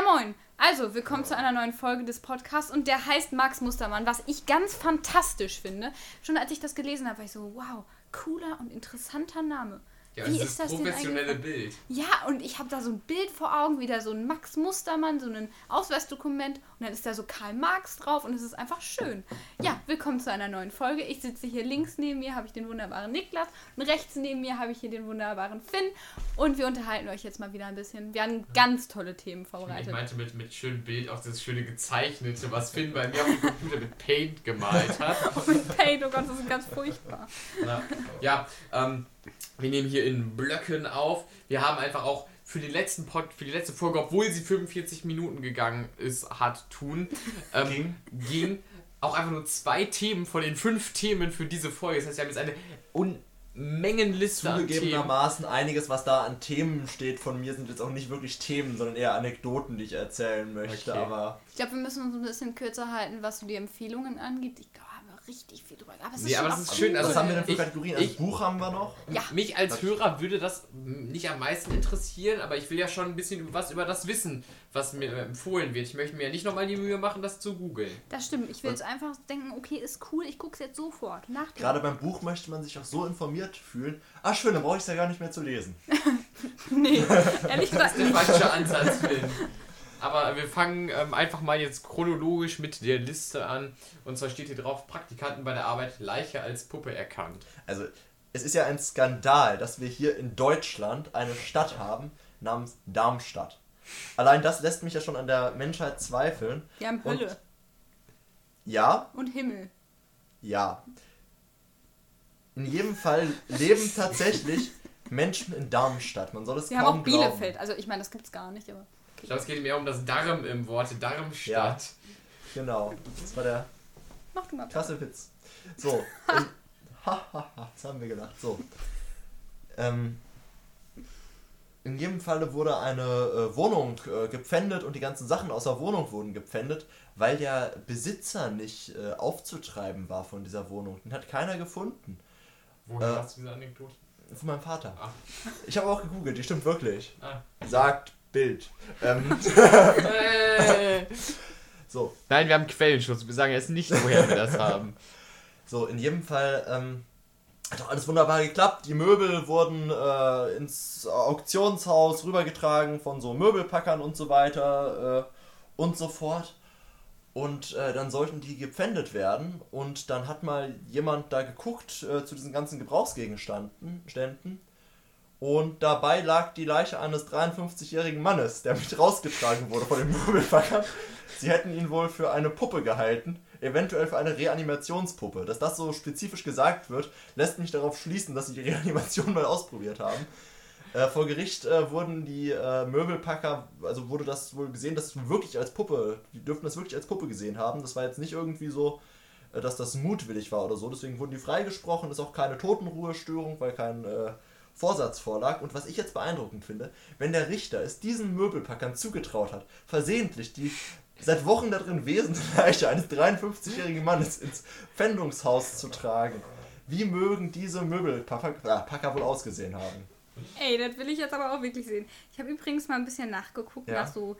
Ja, moin. Also, willkommen zu einer neuen Folge des Podcasts und der heißt Max Mustermann, was ich ganz fantastisch finde. Schon als ich das gelesen habe, war ich so, wow, cooler und interessanter Name. Ja, Wie ist das professionelle Bild. Ja, und ich habe da so ein Bild vor Augen, wieder so ein Max Mustermann, so ein Ausweisdokument und dann ist da so Karl Marx drauf und es ist einfach schön. Ja, willkommen zu einer neuen Folge. Ich sitze hier links neben mir, habe ich den wunderbaren Niklas und rechts neben mir habe ich hier den wunderbaren Finn und wir unterhalten euch jetzt mal wieder ein bisschen. Wir haben ganz tolle Themen vorbereitet. Ich meinte mit, mit schönem Bild auch das schöne gezeichnete, was Finn bei mir auf dem Computer mit Paint gemalt hat. mit Paint, oh Gott, das ist ganz furchtbar. Ja, ja ähm, wir nehmen hier in Blöcken auf. Wir haben einfach auch für, den letzten Pod, für die letzte Folge, obwohl sie 45 Minuten gegangen ist, hat tun, ähm, ging. ging auch einfach nur zwei Themen von den fünf Themen für diese Folge. Das heißt, wir haben jetzt eine Unmengenliste Zugegebenermaßen einiges, was da an Themen steht von mir, sind jetzt auch nicht wirklich Themen, sondern eher Anekdoten, die ich erzählen möchte. Okay. Aber ich glaube, wir müssen uns ein bisschen kürzer halten, was so die Empfehlungen angeht. Ich glaube, richtig viel drüber. Aber es ist, nee, aber das ist schön. Also, was haben wir denn für Kategorien? Also Buch haben wir noch. Ja. Mich als Hörer würde das nicht am meisten interessieren, aber ich will ja schon ein bisschen was über das wissen, was mir empfohlen wird. Ich möchte mir ja nicht nochmal die Mühe machen, das zu googeln. Das stimmt. Ich will jetzt einfach denken, okay, ist cool, ich gucke es jetzt sofort. Nach Gerade beim Buch möchte man sich auch so informiert fühlen. Ah, schön, dann brauche ich es ja gar nicht mehr zu lesen. nee, ehrlich gesagt. Das ist der falsche Ansatz. Aber wir fangen ähm, einfach mal jetzt chronologisch mit der Liste an. Und zwar steht hier drauf, Praktikanten bei der Arbeit Leiche als Puppe erkannt. Also, es ist ja ein Skandal, dass wir hier in Deutschland eine Stadt haben namens Darmstadt. Allein das lässt mich ja schon an der Menschheit zweifeln. Wir haben Hölle. Und, ja. Und Himmel. Ja. In jedem Fall leben tatsächlich Menschen in Darmstadt. Man soll es Wir kaum haben auch Bielefeld. Glauben. Also ich meine, das gibt es gar nicht, aber. Ich glaube, es geht mehr um das Darm im Wort Darmstadt. Ja, genau. Das war der Mach du mal. krasse Witz. So. Hahaha, das haben wir gedacht. So. Ähm, in jedem Falle wurde eine äh, Wohnung äh, gepfändet und die ganzen Sachen aus der Wohnung wurden gepfändet, weil der Besitzer nicht äh, aufzutreiben war von dieser Wohnung. Den hat keiner gefunden. Woher hast du diese Anekdote? Von meinem Vater. Ah. Ich habe auch gegoogelt, die stimmt wirklich. Ah. Sagt Bild. Ähm. so. Nein, wir haben Quellenschutz. Wir sagen jetzt nicht, woher wir das haben. So, in jedem Fall ähm, hat auch alles wunderbar geklappt. Die Möbel wurden äh, ins Auktionshaus rübergetragen von so Möbelpackern und so weiter äh, und so fort. Und äh, dann sollten die gepfändet werden. Und dann hat mal jemand da geguckt äh, zu diesen ganzen Gebrauchsgegenständen. Und dabei lag die Leiche eines 53-jährigen Mannes, der mit rausgetragen wurde von den Möbelpackern. Sie hätten ihn wohl für eine Puppe gehalten, eventuell für eine Reanimationspuppe. Dass das so spezifisch gesagt wird, lässt mich darauf schließen, dass sie die Reanimation mal ausprobiert haben. Äh, vor Gericht äh, wurden die äh, Möbelpacker, also wurde das wohl gesehen, dass wirklich als Puppe, die dürften das wirklich als Puppe gesehen haben. Das war jetzt nicht irgendwie so, äh, dass das mutwillig war oder so. Deswegen wurden die freigesprochen. Ist auch keine Totenruhestörung, weil kein äh, Vorsatz vorlag. Und was ich jetzt beeindruckend finde, wenn der Richter es diesen Möbelpackern zugetraut hat, versehentlich die seit Wochen darin wesende Leiche eines 53-jährigen Mannes ins Pfändungshaus zu tragen. Wie mögen diese Möbelpacker wohl ausgesehen haben? Ey, das will ich jetzt aber auch wirklich sehen. Ich habe übrigens mal ein bisschen nachgeguckt ja. nach so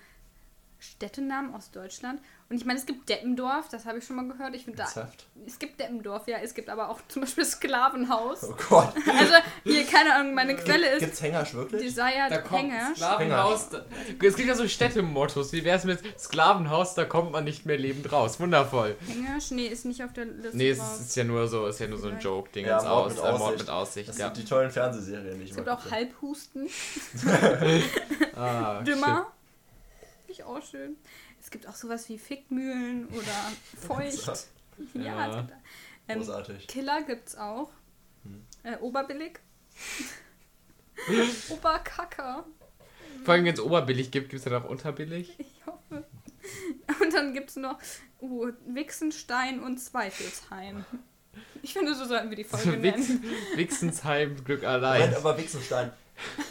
Städtenamen aus Deutschland. Und ich meine, es gibt Deppendorf, das habe ich schon mal gehört. Ich finde da. Es gibt Deppendorf, ja. Es gibt aber auch zum Beispiel Sklavenhaus. Oh Gott. Also, hier, keine Ahnung, meine Quelle ist. Gibt's Hängersch wirklich? Desired da kommt Hängersch. Sklavenhaus. Es gibt ja so Städtemottos. Wie wäre es mit Sklavenhaus, da kommt man nicht mehr lebend raus. Wundervoll. Hängersch? Nee, ist nicht auf der Liste. Nee, es ist ja nur so, ist ja nur so ein Joke-Ding. Ja, Mord, aus, mit Mord mit Aussicht. Das ja. sind die tollen Fernsehserien, ich Es gibt auch Halbhusten. ah, Dümmer. Finde ich auch schön. Es gibt auch sowas wie Fickmühlen oder Feucht. ja, ja. Ähm, Großartig. Killer gibt's auch. Hm. Äh, Oberbillig. Oberkacker. Vor allem, wenn es oberbillig gibt, gibt es dann auch unterbillig? Ich hoffe. Und dann gibt es noch uh, Wichsenstein und Zweifelsheim. Ich finde, so sollten wir die Folge nennen. Wichsensheim, Glück allein. Moment, aber Wichsenstein.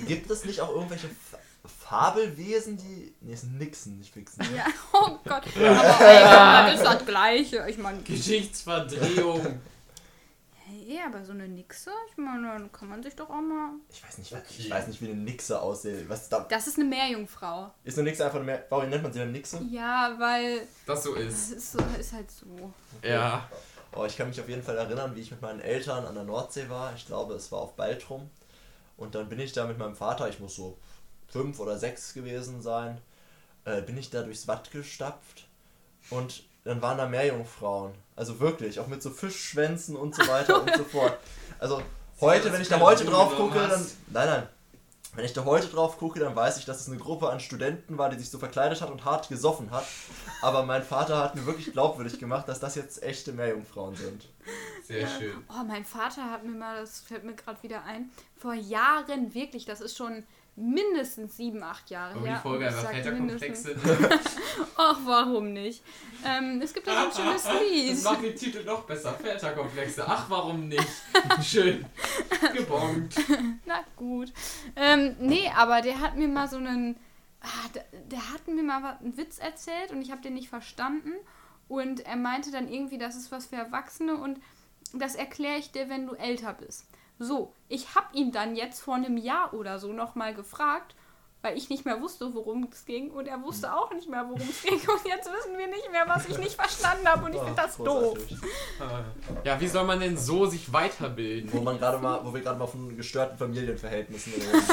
Gibt es nicht auch irgendwelche Fabelwesen, die. Ne, ist Nixon, nicht Fixen. Ja, oh Gott. Aber ey, das ist das Gleiche. Ich meine. Geschichtsverdrehung. Nee, aber so eine Nixe, ich meine, dann kann man sich doch auch mal. Ich weiß nicht, ich weiß nicht wie eine Nixe aussieht. Was ist da? Das ist eine Meerjungfrau. Ist eine Nixe einfach eine Mehr Warum nennt man sie eine Nixe? Ja, weil Das so ist. ist, so, ist halt so. Ja. Oh, ich kann mich auf jeden Fall erinnern, wie ich mit meinen Eltern an der Nordsee war. Ich glaube, es war auf Baltrum. Und dann bin ich da mit meinem Vater, ich muss so fünf oder sechs gewesen sein, äh, bin ich da durchs Watt gestapft. Und dann waren da Meerjungfrauen. Also wirklich, auch mit so Fischschwänzen und so weiter und so fort. Also heute, wenn ich da heute drauf gucke, dann. Nein, nein. Wenn ich da heute drauf gucke, dann weiß ich, dass es eine Gruppe an Studenten war, die sich so verkleidet hat und hart gesoffen hat. Aber mein Vater hat mir wirklich glaubwürdig gemacht, dass das jetzt echte Meerjungfrauen sind. Sehr schön. Oh, mein Vater hat mir mal, das fällt mir gerade wieder ein, vor Jahren wirklich, das ist schon mindestens sieben, acht Jahre die her. Folge und ich einfach sag Väterkomplex mindestens- sind. Ach, warum nicht? Ähm, es gibt da so ein schönes Das Lied. macht den Titel noch besser. Väterkomplexe. Ach, warum nicht? Schön. Gebongt. Na gut. Ähm, nee, aber der hat mir mal so einen. Ah, der, der hat mir mal einen Witz erzählt und ich habe den nicht verstanden. Und er meinte dann irgendwie, das ist was für Erwachsene und das erkläre ich dir, wenn du älter bist. So, ich habe ihn dann jetzt vor einem Jahr oder so nochmal gefragt, weil ich nicht mehr wusste, worum es ging und er wusste auch nicht mehr, worum es ging. Und jetzt wissen wir nicht mehr, was ich nicht verstanden habe und ich finde das doof. großartig. Ja, wie soll man denn so sich weiterbilden? Wo man gerade mal, wo wir gerade mal von gestörten Familienverhältnissen reden.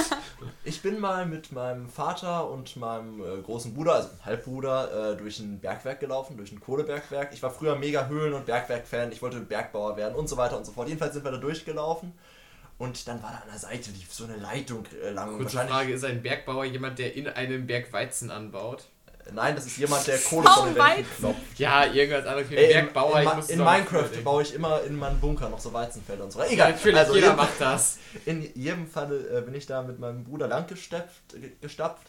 Ich bin mal mit meinem Vater und meinem äh, großen Bruder, also Halbbruder, äh, durch ein Bergwerk gelaufen, durch ein Kohlebergwerk. Ich war früher mega Höhlen- und Bergwerk-Fan, ich wollte Bergbauer werden und so weiter und so fort. Jedenfalls sind wir da durchgelaufen und dann war da an der Seite lief so eine Leitung äh, lang. und Kurze Frage, ist ein Bergbauer jemand, der in einem Berg Weizen anbaut? Nein, das ist jemand, der Kohle von den Wänden Weizen. klopft. Ja, irgendwas anderes Ey, in, Bergbauer. in, in doch Minecraft baue ich immer in meinen Bunker noch so Weizenfelder und so. Ja, Egal, natürlich, also jeder macht das. In jedem Fall äh, bin ich da mit meinem Bruder lang gestapft, ge- gestapft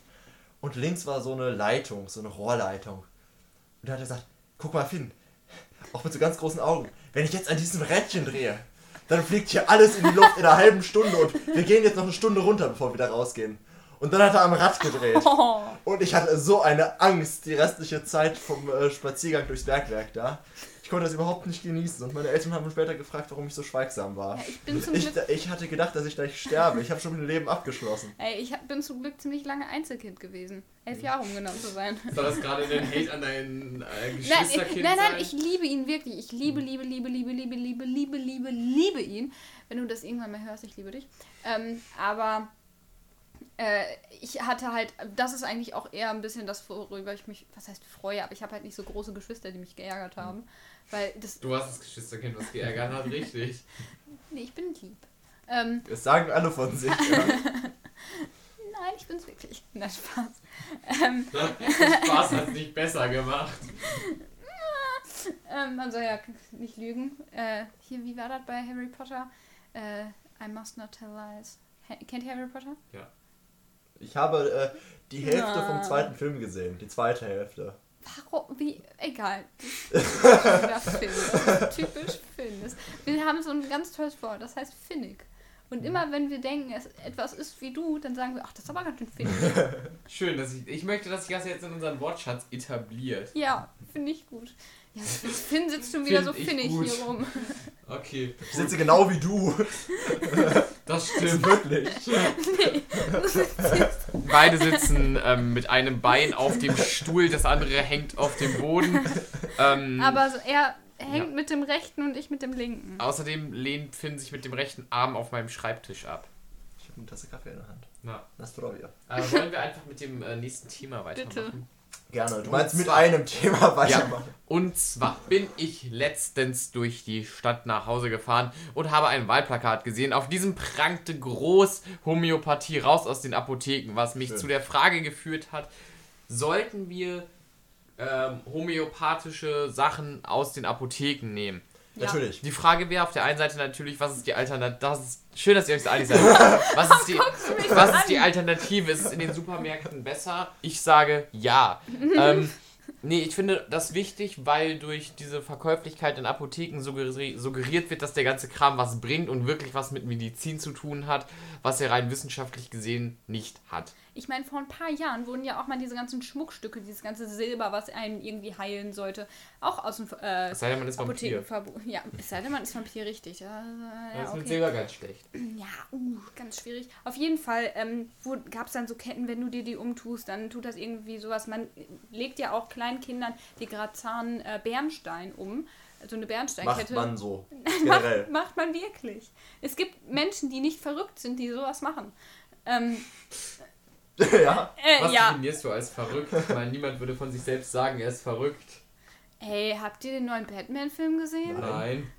und links war so eine Leitung, so eine Rohrleitung. Und da hat er gesagt, guck mal Finn, auch mit so ganz großen Augen, wenn ich jetzt an diesem Rädchen drehe, dann fliegt hier alles in die Luft in einer halben Stunde und wir gehen jetzt noch eine Stunde runter, bevor wir wieder rausgehen. Und dann hat er am Rad gedreht. Oh. Und ich hatte so eine Angst die restliche Zeit vom äh, Spaziergang durchs Bergwerk da. Ich konnte das überhaupt nicht genießen und meine Eltern haben mich später gefragt, warum ich so schweigsam war. Ja, ich bin zum Ich, Glück ich hatte gedacht, dass ich gleich sterbe. Ich habe schon mein Leben abgeschlossen. Ey, ich hab, bin zum Glück ziemlich lange Einzelkind gewesen. Elf Jahre, um genau zu sein. Soll das gerade ein Hate an dein äh, Nein, Geschwisterkind nein, nein, sein? ich liebe ihn wirklich. Ich liebe, liebe, liebe, liebe, liebe, liebe, liebe, liebe, liebe ihn. Wenn du das irgendwann mal hörst, ich liebe dich. Ähm, aber äh, ich hatte halt, das ist eigentlich auch eher ein bisschen das, worüber ich mich, was heißt freue, aber ich habe halt nicht so große Geschwister, die mich geärgert haben. Weil das, Du hast das Geschwisterkind, was geärgert hat, richtig. nee, ich bin lieb. Ähm, Das sagen alle von sich. Ja. nein, ich bin's wirklich. Na, Spaß. Ähm, Spaß hat nicht besser gemacht. Ähm, man soll ja nicht lügen. Äh, hier, wie war das bei Harry Potter? Äh, I must not tell lies. Ha kennt ihr Harry Potter? Ich habe äh, die Hälfte Na. vom zweiten Film gesehen. Die zweite Hälfte. Warum? Wie? Egal. Finn. Typisch Finn. Das- Wir haben so ein ganz tolles Wort, das heißt finnig. Und immer wenn wir denken, es etwas ist wie du, dann sagen wir, ach, das ist aber ganz schön finnig. Schön, dass ich. Ich möchte, dass sich das jetzt in unseren Wortschatz etabliert. Ja, finde ich gut. Ja, Finn sitzt schon wieder Find so finnig hier rum. Okay, Ich sitze genau wie du. Das stimmt. Wirklich. Beide sitzen ähm, mit einem Bein auf dem Stuhl, das andere hängt auf dem Boden. Ähm, Aber so, er hängt Ja. mit dem rechten und ich mit dem linken. außerdem lehnt Finn sich mit dem rechten Arm auf meinem Schreibtisch ab. Ich habe eine Tasse Kaffee in der Hand. Na, Das probier. äh, wollen wir einfach mit dem äh, nächsten Thema weitermachen? Bitte. Gerne. Du meinst mit einem Thema weitermachen. Und zwar bin ich letztens durch die Stadt nach Hause gefahren und habe ein Wahlplakat gesehen. Auf diesem prangte groß Homöopathie raus aus den Apotheken, was mich Schön. zu der Frage geführt hat, sollten wir ähm, homöopathische Sachen aus den Apotheken nehmen? Natürlich. Die Frage wäre auf der einen Seite natürlich, was ist die Alternative? Das ist schön, dass ihr euch so einig seid. Was ist die, was ist die? Alternative? Ist es in den Supermärkten besser? Ich sage ja. ähm, nee, ich finde das wichtig, weil durch diese Verkäuflichkeit in Apotheken suggeri suggeriert wird, dass der ganze Kram was bringt und wirklich was mit Medizin zu tun hat, was er rein wissenschaftlich gesehen nicht hat. Ich meine, vor ein paar Jahren wurden ja auch mal diese ganzen Schmuckstücke, dieses ganze Silber, was einen irgendwie heilen sollte, auch aus dem äh, Es sei denn, man ist Vampir. Apothekenverbot. Ja, es sei denn, man ist Vampir, richtig. Ja, Das ja, ist mit. Silber ganz schlecht. Ja, uh, ganz schwierig. Auf jeden Fall ähm, gab es dann so Ketten, wenn du dir die umtust, dann tut das irgendwie sowas. Man legt ja auch kleinen Kindern die Grazan äh, Bernstein um. So eine Macht Bernsteinkette. man so. macht, Generell. macht man wirklich. Es gibt Menschen, die nicht verrückt sind, die sowas machen. Ähm, ja. äh, Was ja. definierst du als verrückt? Ich meine, niemand würde von sich selbst sagen, er ist verrückt. Ey, habt ihr den neuen Batman-Film gesehen? Nein.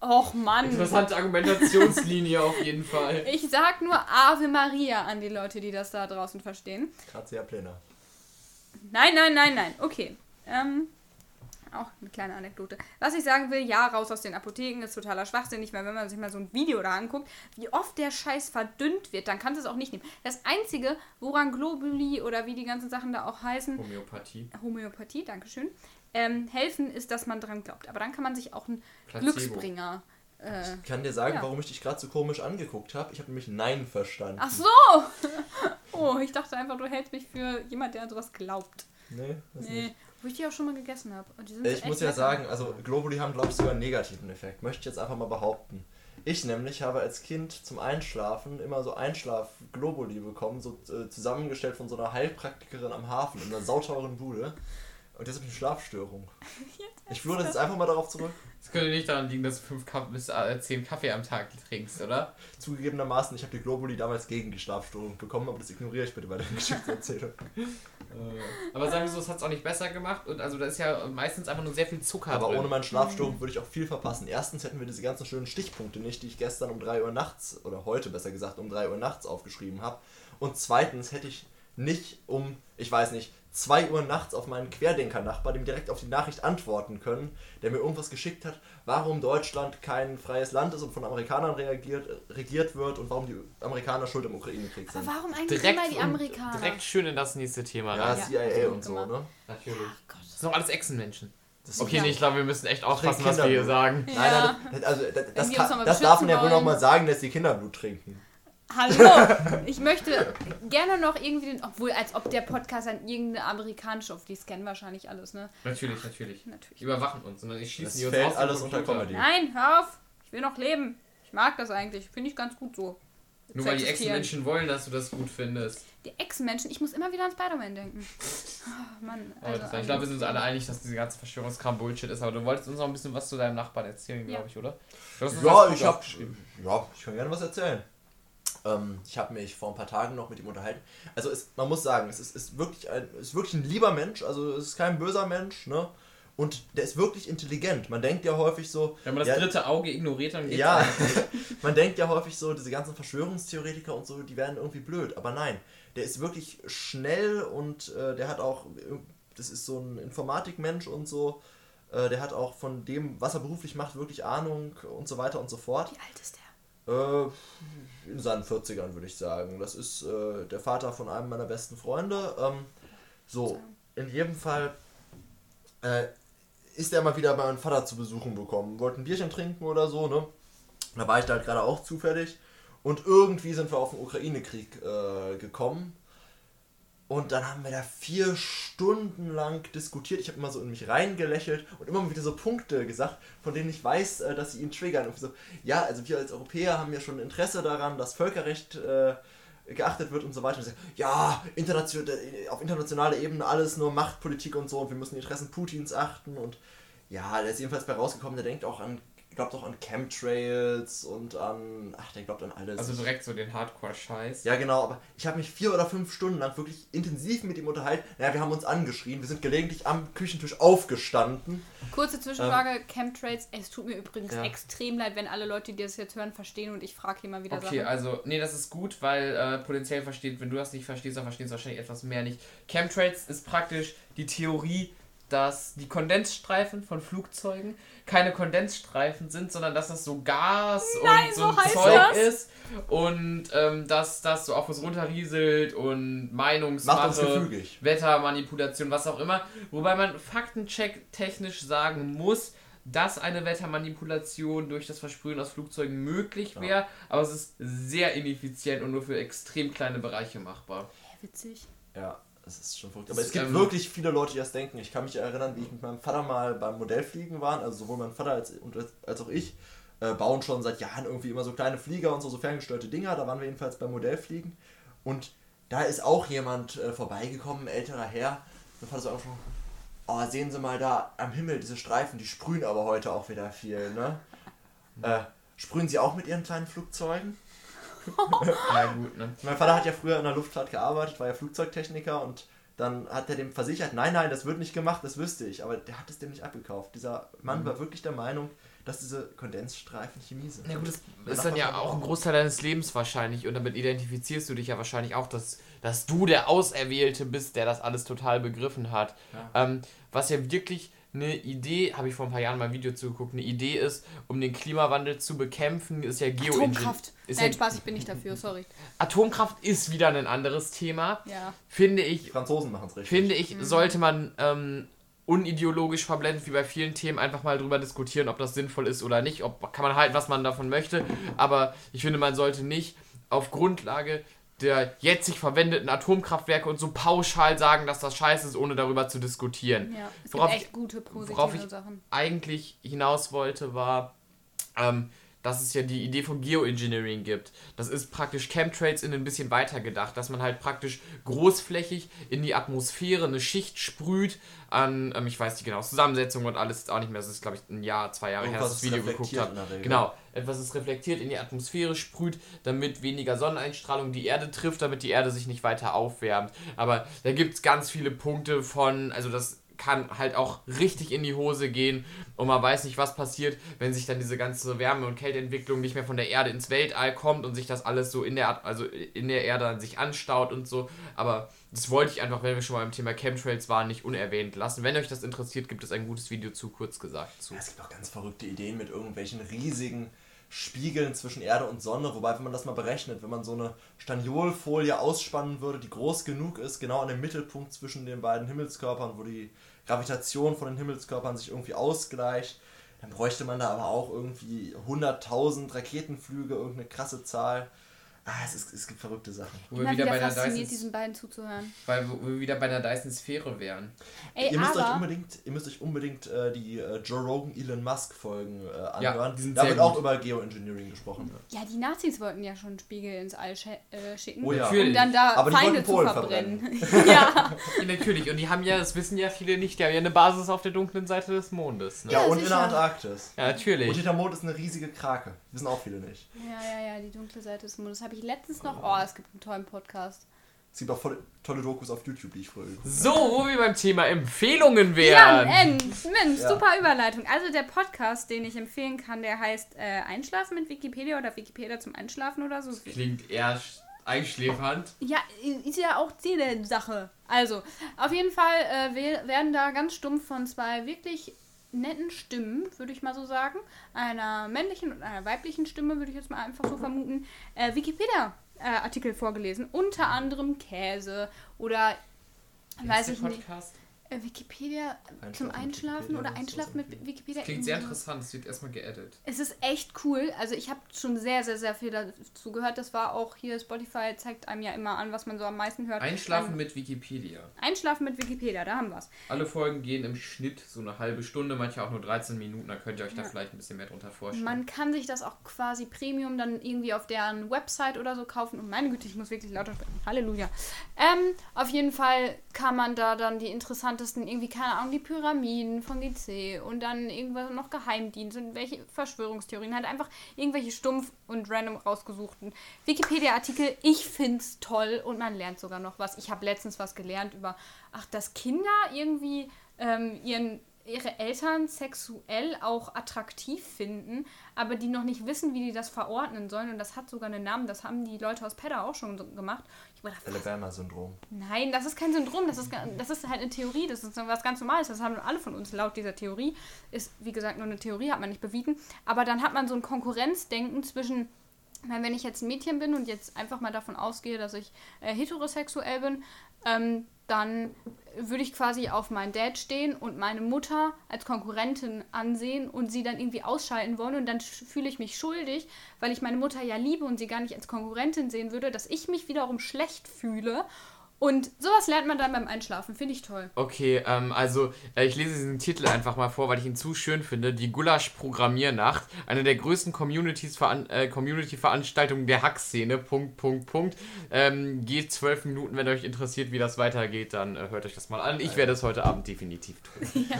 Och Mann. Interessante Argumentationslinie auf jeden Fall. Ich sag nur Ave Maria an die Leute, die das da draußen verstehen. Grazia plena. Nein, nein, nein, nein. Okay. Ähm, auch eine kleine Anekdote. Was ich sagen will, ja, raus aus den Apotheken ist totaler Schwachsinnig, weil wenn man sich mal so ein Video da anguckt, wie oft der Scheiß verdünnt wird, dann kannst du es auch nicht nehmen. Das Einzige, woran Globuli oder wie die ganzen Sachen da auch heißen, Homöopathie. Homöopathie, Dankeschön, ähm, helfen, ist, dass man dran glaubt. Aber dann kann man sich auch einen Placebo. Glücksbringer. Äh, Ich kann dir sagen, Ja. warum ich dich gerade so komisch angeguckt habe. Ich habe nämlich Nein verstanden. ach so! Oh, ich dachte einfach, du hältst mich für jemand, der an sowas glaubt. Nee, das Nee, nicht. Wo ich die auch schon mal gegessen habe. Sind Ich muss ja sagen, also Globuli haben, glaube ich, sogar einen negativen Effekt. Möchte ich jetzt einfach mal behaupten. Ich nämlich habe als Kind zum Einschlafen immer so Einschlaf-Globuli bekommen, so äh, zusammengestellt von so einer Heilpraktikerin am Hafen in einer sauteuren Bude. Und jetzt habe ich eine Schlafstörung. Ich das jetzt einfach mal darauf zurück. Es könnte nicht daran liegen, dass du fünf Kaff bis äh, zehn Kaffee am Tag trinkst, oder? Zugegebenermaßen, ich habe die Globuli damals gegen die Schlafstörung bekommen, aber das ignoriere ich bitte bei der Geschichtserzählung. Aber sagen wir so, es hat es auch nicht besser gemacht und also da ist ja meistens einfach nur sehr viel Zucker Aber drin. ohne meine Schlafstörung würde ich auch viel verpassen. Erstens hätten wir diese ganzen schönen Stichpunkte nicht, die ich gestern um 3 Uhr nachts, oder heute besser gesagt, um 3 Uhr nachts aufgeschrieben habe. Und zweitens hätte ich nicht um, ich weiß nicht, 2 Uhr nachts auf meinen Querdenker-Nachbar, dem direkt auf die Nachricht antworten können, der mir irgendwas geschickt hat, warum Deutschland kein freies Land ist und von Amerikanern reagiert, regiert wird und warum die Amerikaner schuld im Ukraine-Krieg Aber sind. warum eigentlich direkt, immer die Amerikaner? direkt schön in das nächste Thema Ja, rein. Ja, CIA und so, immer. ne? Natürlich. Gott. Das sind doch alles Echsenmenschen. Okay, Ja. nee, ich glaube, wir müssen echt aufpassen, Kinder- was wir hier sagen. Ja. Nein, nein, das, also, das, das, kann, das darf man ja wohl noch wollen. mal sagen, dass die Kinder Blut trinken. Hallo! Ich möchte gerne noch irgendwie den, obwohl als ob der Podcast an irgendeine amerikanische, auf die scannen wahrscheinlich alles, ne? Natürlich, natürlich. Die Natürlich. überwachen uns, sondern ich schieße Das die uns fällt aus alles unter. Comedy. Nein, hör auf! Ich will noch leben. Ich mag das eigentlich. Finde ich ganz gut so. Nur weil die. Echsenmenschen wollen, dass du das gut findest. Die Ex-Menschen, ich muss immer wieder an Spider-Man denken. Oh, Mann. Also, Also, ich glaube, wir sind uns alle einig, dass diese ganze Verschwörungskram Bullshit ist. Aber du wolltest uns noch ein bisschen was zu deinem Nachbarn erzählen, glaube Ja. ich, oder? Ja, ich gut hab, aufgeschrieben. ja, ich kann gerne was erzählen. Ähm, ich habe mich vor ein paar Tagen noch mit ihm unterhalten. Also es, man muss sagen, es ist, ist, wirklich ein, es ist wirklich ein lieber Mensch, also es ist kein böser Mensch, ne? Und der ist wirklich intelligent. Man denkt ja häufig so. Wenn man das ja, dritte Auge ignoriert, dann geht's Ja, man denkt ja häufig so, diese ganzen Verschwörungstheoretiker und so, die werden irgendwie blöd. Aber nein, der ist wirklich schnell und äh, der hat auch, das ist so ein Informatikmensch und so, äh, der hat auch von dem, was er beruflich macht, wirklich Ahnung und so weiter und so fort. Wie alt ist der? Äh, in seinen 40ern würde ich sagen. Das ist äh, der Vater von einem meiner besten Freunde. Ähm, so, in jedem Fall äh, ist er mal wieder bei meinem Vater zu besuchen bekommen. Wollten ein Bierchen trinken oder so, ne? Da war ich da halt gerade auch zufällig. Und irgendwie sind wir auf den Ukraine-Krieg äh, gekommen. Und dann haben wir da vier Stunden lang diskutiert. Ich habe immer so in mich reingelächelt und immer wieder so Punkte gesagt, von denen ich weiß, äh, dass sie ihn triggern. Und so, ja, also wir als Europäer haben ja schon Interesse daran, dass Völkerrecht äh, geachtet wird und so weiter. Und sag, ja, internation auf internationaler Ebene alles nur Machtpolitik und so und wir müssen die Interessen Putins achten. Und ja, der ist jedenfalls bei rausgekommen, der denkt auch an, glaubt auch an Chemtrails und an, ach, der glaubt an alles. Also direkt so den Hardcore-Scheiß. Ja, genau, aber ich habe mich vier oder fünf Stunden lang wirklich intensiv mit ihm unterhalten. Naja, wir haben uns angeschrien, wir sind gelegentlich am Küchentisch aufgestanden. Kurze Zwischenfrage, Chemtrails. Es tut mir übrigens Ja. extrem leid, wenn alle Leute, die das jetzt hören, verstehen und ich frage hier mal wieder Okay, Sachen. also, nee, das ist gut, weil äh, potenziell versteht, wenn du das nicht verstehst, dann verstehst du wahrscheinlich etwas mehr nicht. Chemtrails ist praktisch die Theorie, dass die Kondensstreifen von Flugzeugen keine Kondensstreifen sind, sondern dass das so Gas Nein, und so so Zeug das. ist und ähm, dass das so auf uns runterrieselt und Meinungsmache. Wettermanipulation, was auch immer. Wobei man faktencheck technisch sagen muss, dass eine Wettermanipulation durch das Versprühen aus Flugzeugen möglich wäre, aber es ist sehr ineffizient und nur für extrem kleine Bereiche machbar. witzig. Ja, das ist schon verrückt. Aber es gibt ähm, wirklich viele Leute, die das denken. Ich kann mich erinnern, wie ich mit meinem Vater mal beim Modellfliegen war. Also sowohl mein Vater als, als, auch ich äh, bauen schon seit Jahren irgendwie immer so kleine Flieger und so, so ferngesteuerte Dinger. Da waren wir jedenfalls beim Modellfliegen. Und da ist auch jemand äh, vorbeigekommen, ein älterer Herr. Mein Vater so einfach schon, oh, sehen Sie mal da am Himmel diese Streifen, die sprühen aber heute auch wieder viel, ne? Äh, sprühen Sie auch mit Ihren kleinen Flugzeugen? Ja, gut, ne? Mein Vater hat ja früher in der Luftfahrt gearbeitet, war ja Flugzeugtechniker und dann hat er dem versichert, nein, nein, das wird nicht gemacht, das wüsste ich. Aber der hat es dem nicht abgekauft. Dieser Mann war wirklich der Meinung, dass diese Kondensstreifen Chemie sind. Ja gut, das Mein ist dann ja auch ein. Großteil deines Lebens wahrscheinlich und damit identifizierst du dich ja wahrscheinlich auch, dass, dass du der Auserwählte bist, der das alles total begriffen hat. Ja. Ähm, was ja wirklich eine Idee, habe ich vor ein paar Jahren mal ein Video zugeguckt, eine Idee ist, um den Klimawandel zu bekämpfen, ist ja Geoengineering. Atomkraft. Ist Nein, ja, Spaß, ich bin nicht dafür, sorry. Atomkraft ist wieder ein anderes Thema. Ja. Finde Die ich, Franzosen machen es richtig. finde ich, sollte man ähm, unideologisch verblendet, wie bei vielen Themen, einfach mal drüber diskutieren, ob das sinnvoll ist oder nicht. Ob, kann man halten, was man davon möchte. Aber ich finde, man sollte nicht auf Grundlage der jetzt sich verwendeten Atomkraftwerke und so pauschal sagen, dass das scheiße ist, ohne darüber zu diskutieren. Ja, es Worauf gibt ich- echt gute positive worauf ich- Sachen. Eigentlich hinaus wollte, war, ähm, dass es ja die Idee von Geoengineering gibt. Das ist praktisch Chemtrails in ein bisschen weiter gedacht, dass man halt praktisch großflächig in die Atmosphäre eine Schicht sprüht an, ähm, ich weiß die genaue Zusammensetzung und alles ist auch nicht mehr, das ist glaube ich ein Jahr, zwei Jahre her, dass ich das Video geguckt habe. Genau, etwas ist reflektiert in die Atmosphäre sprüht, damit weniger Sonneneinstrahlung die Erde trifft, damit die Erde sich nicht weiter aufwärmt. Aber da gibt es ganz viele Punkte von, also das kann halt auch richtig in die Hose gehen und man weiß nicht, was passiert, wenn sich dann diese ganze Wärme- und Kälteentwicklung nicht mehr von der Erde ins Weltall kommt und sich das alles so in der also in der Erde an sich anstaut und so. Aber das wollte ich einfach, wenn wir schon mal beim Thema Chemtrails waren, nicht unerwähnt lassen. Wenn euch das interessiert, gibt es ein gutes Video zu, kurz gesagt. Zu. Ja, es gibt auch ganz verrückte Ideen mit irgendwelchen riesigen Spiegeln zwischen Erde und Sonne, wobei, wenn man das mal berechnet, wenn man so eine Staniolfolie ausspannen würde, die groß genug ist, genau an dem Mittelpunkt zwischen den beiden Himmelskörpern, wo die Gravitation von den Himmelskörpern sich irgendwie ausgleicht, dann bräuchte man da aber auch irgendwie 100.000 Raketenflüge, irgendeine krasse Zahl. Ah, es, ist, es gibt verrückte Sachen. Wo wir wieder wieder bei Dyson, diesen beiden zuzuhören. weil wo wir wieder bei einer Dyson Sphäre wären. Ey, ihr, müsst euch unbedingt, ihr müsst euch unbedingt äh, die äh, Joe Rogan Elon Musk Folgen äh, Ja, anhören. die sind da sehr wird auch gut. über Geoengineering gesprochen. Ja, die Nazis wollten ja schon Spiegel ins All äh, schicken, Oh ja. Natürlich. um dann da Aber die Feinde zu Polen verbrennen. ja. Ja, natürlich. Und die haben ja, das wissen ja viele nicht, die haben ja eine Basis auf der dunklen Seite des Mondes. Ne? Ja, Ja, und in sicher. der Antarktis. Ja, Und natürlich. hinter Mond ist eine riesige Krake. Wissen auch viele nicht. ja, ja, ja, die dunkle Seite des Mondes. Habe ich letztens noch... Oh, es gibt einen tollen Podcast. Es gibt auch voll, tolle Dokus auf YouTube, die ich früher geguckt So, wo wir beim Thema Empfehlungen Ja, wären. N. Mensch, Ja. super Überleitung. Also der Podcast, den ich empfehlen kann, der heißt äh, Einschlafen mit Wikipedia oder Wikipedia zum Einschlafen oder so. Klingt eher sch- einschläfernd. Ja, ist ja auch Ziel der Sache. Also, auf jeden Fall äh, we- werden da ganz stumpf von zwei wirklich netten Stimmen, würde ich mal so sagen, einer männlichen und einer weiblichen Stimme, würde ich jetzt mal einfach so vermuten, äh, Wikipedia-Artikel vorgelesen. Unter anderem Käse oder, weiß ich nicht, Podcast? äh, Wikipedia Einschlafen zum Einschlafen Wikipedia, oder Einschlafen mit irgendwie- Wikipedia. Klingt sehr interessant, es wird erstmal geedit. Es ist echt cool. Also ich habe schon sehr, sehr, sehr viel dazu gehört. Das war auch hier, Spotify zeigt einem ja immer an, was man so am meisten hört. Einschlafen Ähm, mit Wikipedia. Einschlafen mit Wikipedia, da haben wir es. Alle Folgen gehen im Schnitt so eine halbe Stunde, manche auch nur 13 Minuten, da könnt ihr euch da Ja. vielleicht ein bisschen mehr drunter vorstellen. Man kann sich das auch quasi Premium dann irgendwie auf deren Website oder so kaufen. Und meine Güte, ich muss wirklich lauter sprechen. Halleluja. Ähm, auf jeden Fall kann man da dann die interessantesten, irgendwie, keine Ahnung, die Pyramiden von GC und dann irgendwas noch Geheimdienst und welche Verschwörungstheorien. Halt einfach irgendwelche stumpf und random rausgesuchten Wikipedia-Artikel. Ich find's toll und man lernt sogar noch was. Ich habe letztens was gelernt über, ach, dass Kinder irgendwie ähm, ihren ihre Eltern sexuell auch attraktiv finden, aber die noch nicht wissen, wie die das verordnen sollen. Und das hat sogar einen Namen. Das haben die Leute aus Pedda auch schon gemacht. Alabama-Syndrom. Nein, das ist kein Syndrom, das ist, das ist halt eine Theorie, das ist was ganz Normales, das haben alle von uns laut dieser Theorie. Ist, wie gesagt, nur eine Theorie, hat man nicht bewiesen. Aber dann hat man so ein Konkurrenzdenken zwischen, meine, wenn ich jetzt ein Mädchen bin und jetzt einfach mal davon ausgehe, dass ich äh, heterosexuell bin, ähm, dann würde ich quasi auf meinen Dad stehen und meine Mutter als Konkurrentin ansehen und sie dann irgendwie ausschalten wollen und dann fühle ich mich schuldig, weil ich meine Mutter ja liebe und sie gar nicht als Konkurrentin sehen würde, dass ich mich wiederum schlecht fühle Und sowas lernt man dann beim Einschlafen, finde ich toll. Okay, ähm, also äh, ich lese diesen Titel einfach mal vor, weil ich ihn zu schön finde. Die Gulasch-Programmiernacht, eine der größten äh, Community-Veranstaltungen der Hack-Szene. Punkt, Punkt, Punkt. Ähm, geht zwölf Minuten, wenn euch interessiert, wie das weitergeht, dann äh, hört euch das mal an. Ich werde es heute Abend definitiv tun. Ja.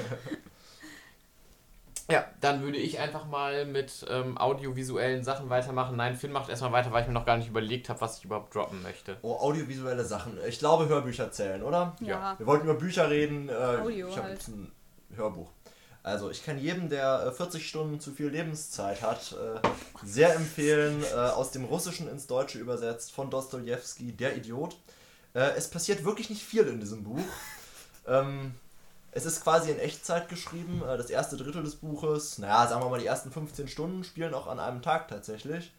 Ja, dann würde ich einfach mal mit ähm, audiovisuellen Sachen weitermachen. Nein, Finn macht erstmal weiter, weil ich mir noch gar nicht überlegt habe, was ich überhaupt droppen möchte. Oh, audiovisuelle Sachen. Ich glaube, Hörbücher zählen, oder? Ja. Wir wollten über Bücher reden. Äh, Audio ich habe halt. jetzt ein Hörbuch. Also, ich kann jedem, der äh, 40 Stunden zu viel Lebenszeit hat, äh, sehr empfehlen, äh, aus dem Russischen ins Deutsche übersetzt, von Dostoevsky, Der Idiot. Äh, es passiert wirklich nicht viel in diesem Buch. ähm, es ist quasi in Echtzeit geschrieben. äh, Das erste Drittel des Buches, naja, sagen wir mal, die ersten 15 Stunden spielen auch an einem Tag tatsächlich.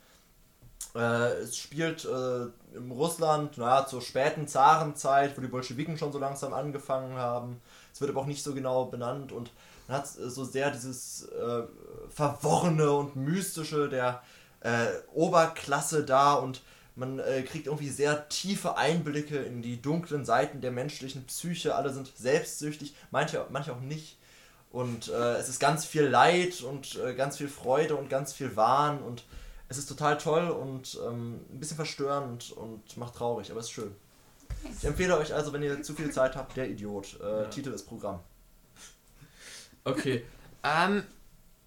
Äh, es spielt äh, im Russland, naja, zur späten Zarenzeit, wo die Bolschewiken schon so langsam angefangen haben. Es wird aber auch nicht so genau benannt und man hat so sehr dieses äh, Verworrene und Mystische der äh, Oberklasse da und man äh, kriegt irgendwie sehr tiefe Einblicke in die dunklen Seiten der menschlichen Psyche. Alle sind selbstsüchtig, manche, manche auch nicht. Und äh, es ist ganz viel Leid und äh, ganz viel Freude und ganz viel Wahn und es ist total toll und ähm, ein bisschen verstörend und macht traurig, aber es ist schön. Ich empfehle euch also, wenn ihr zu viel Zeit habt, der Idiot. Äh, Ja. Titel ist Programm. Okay. ähm,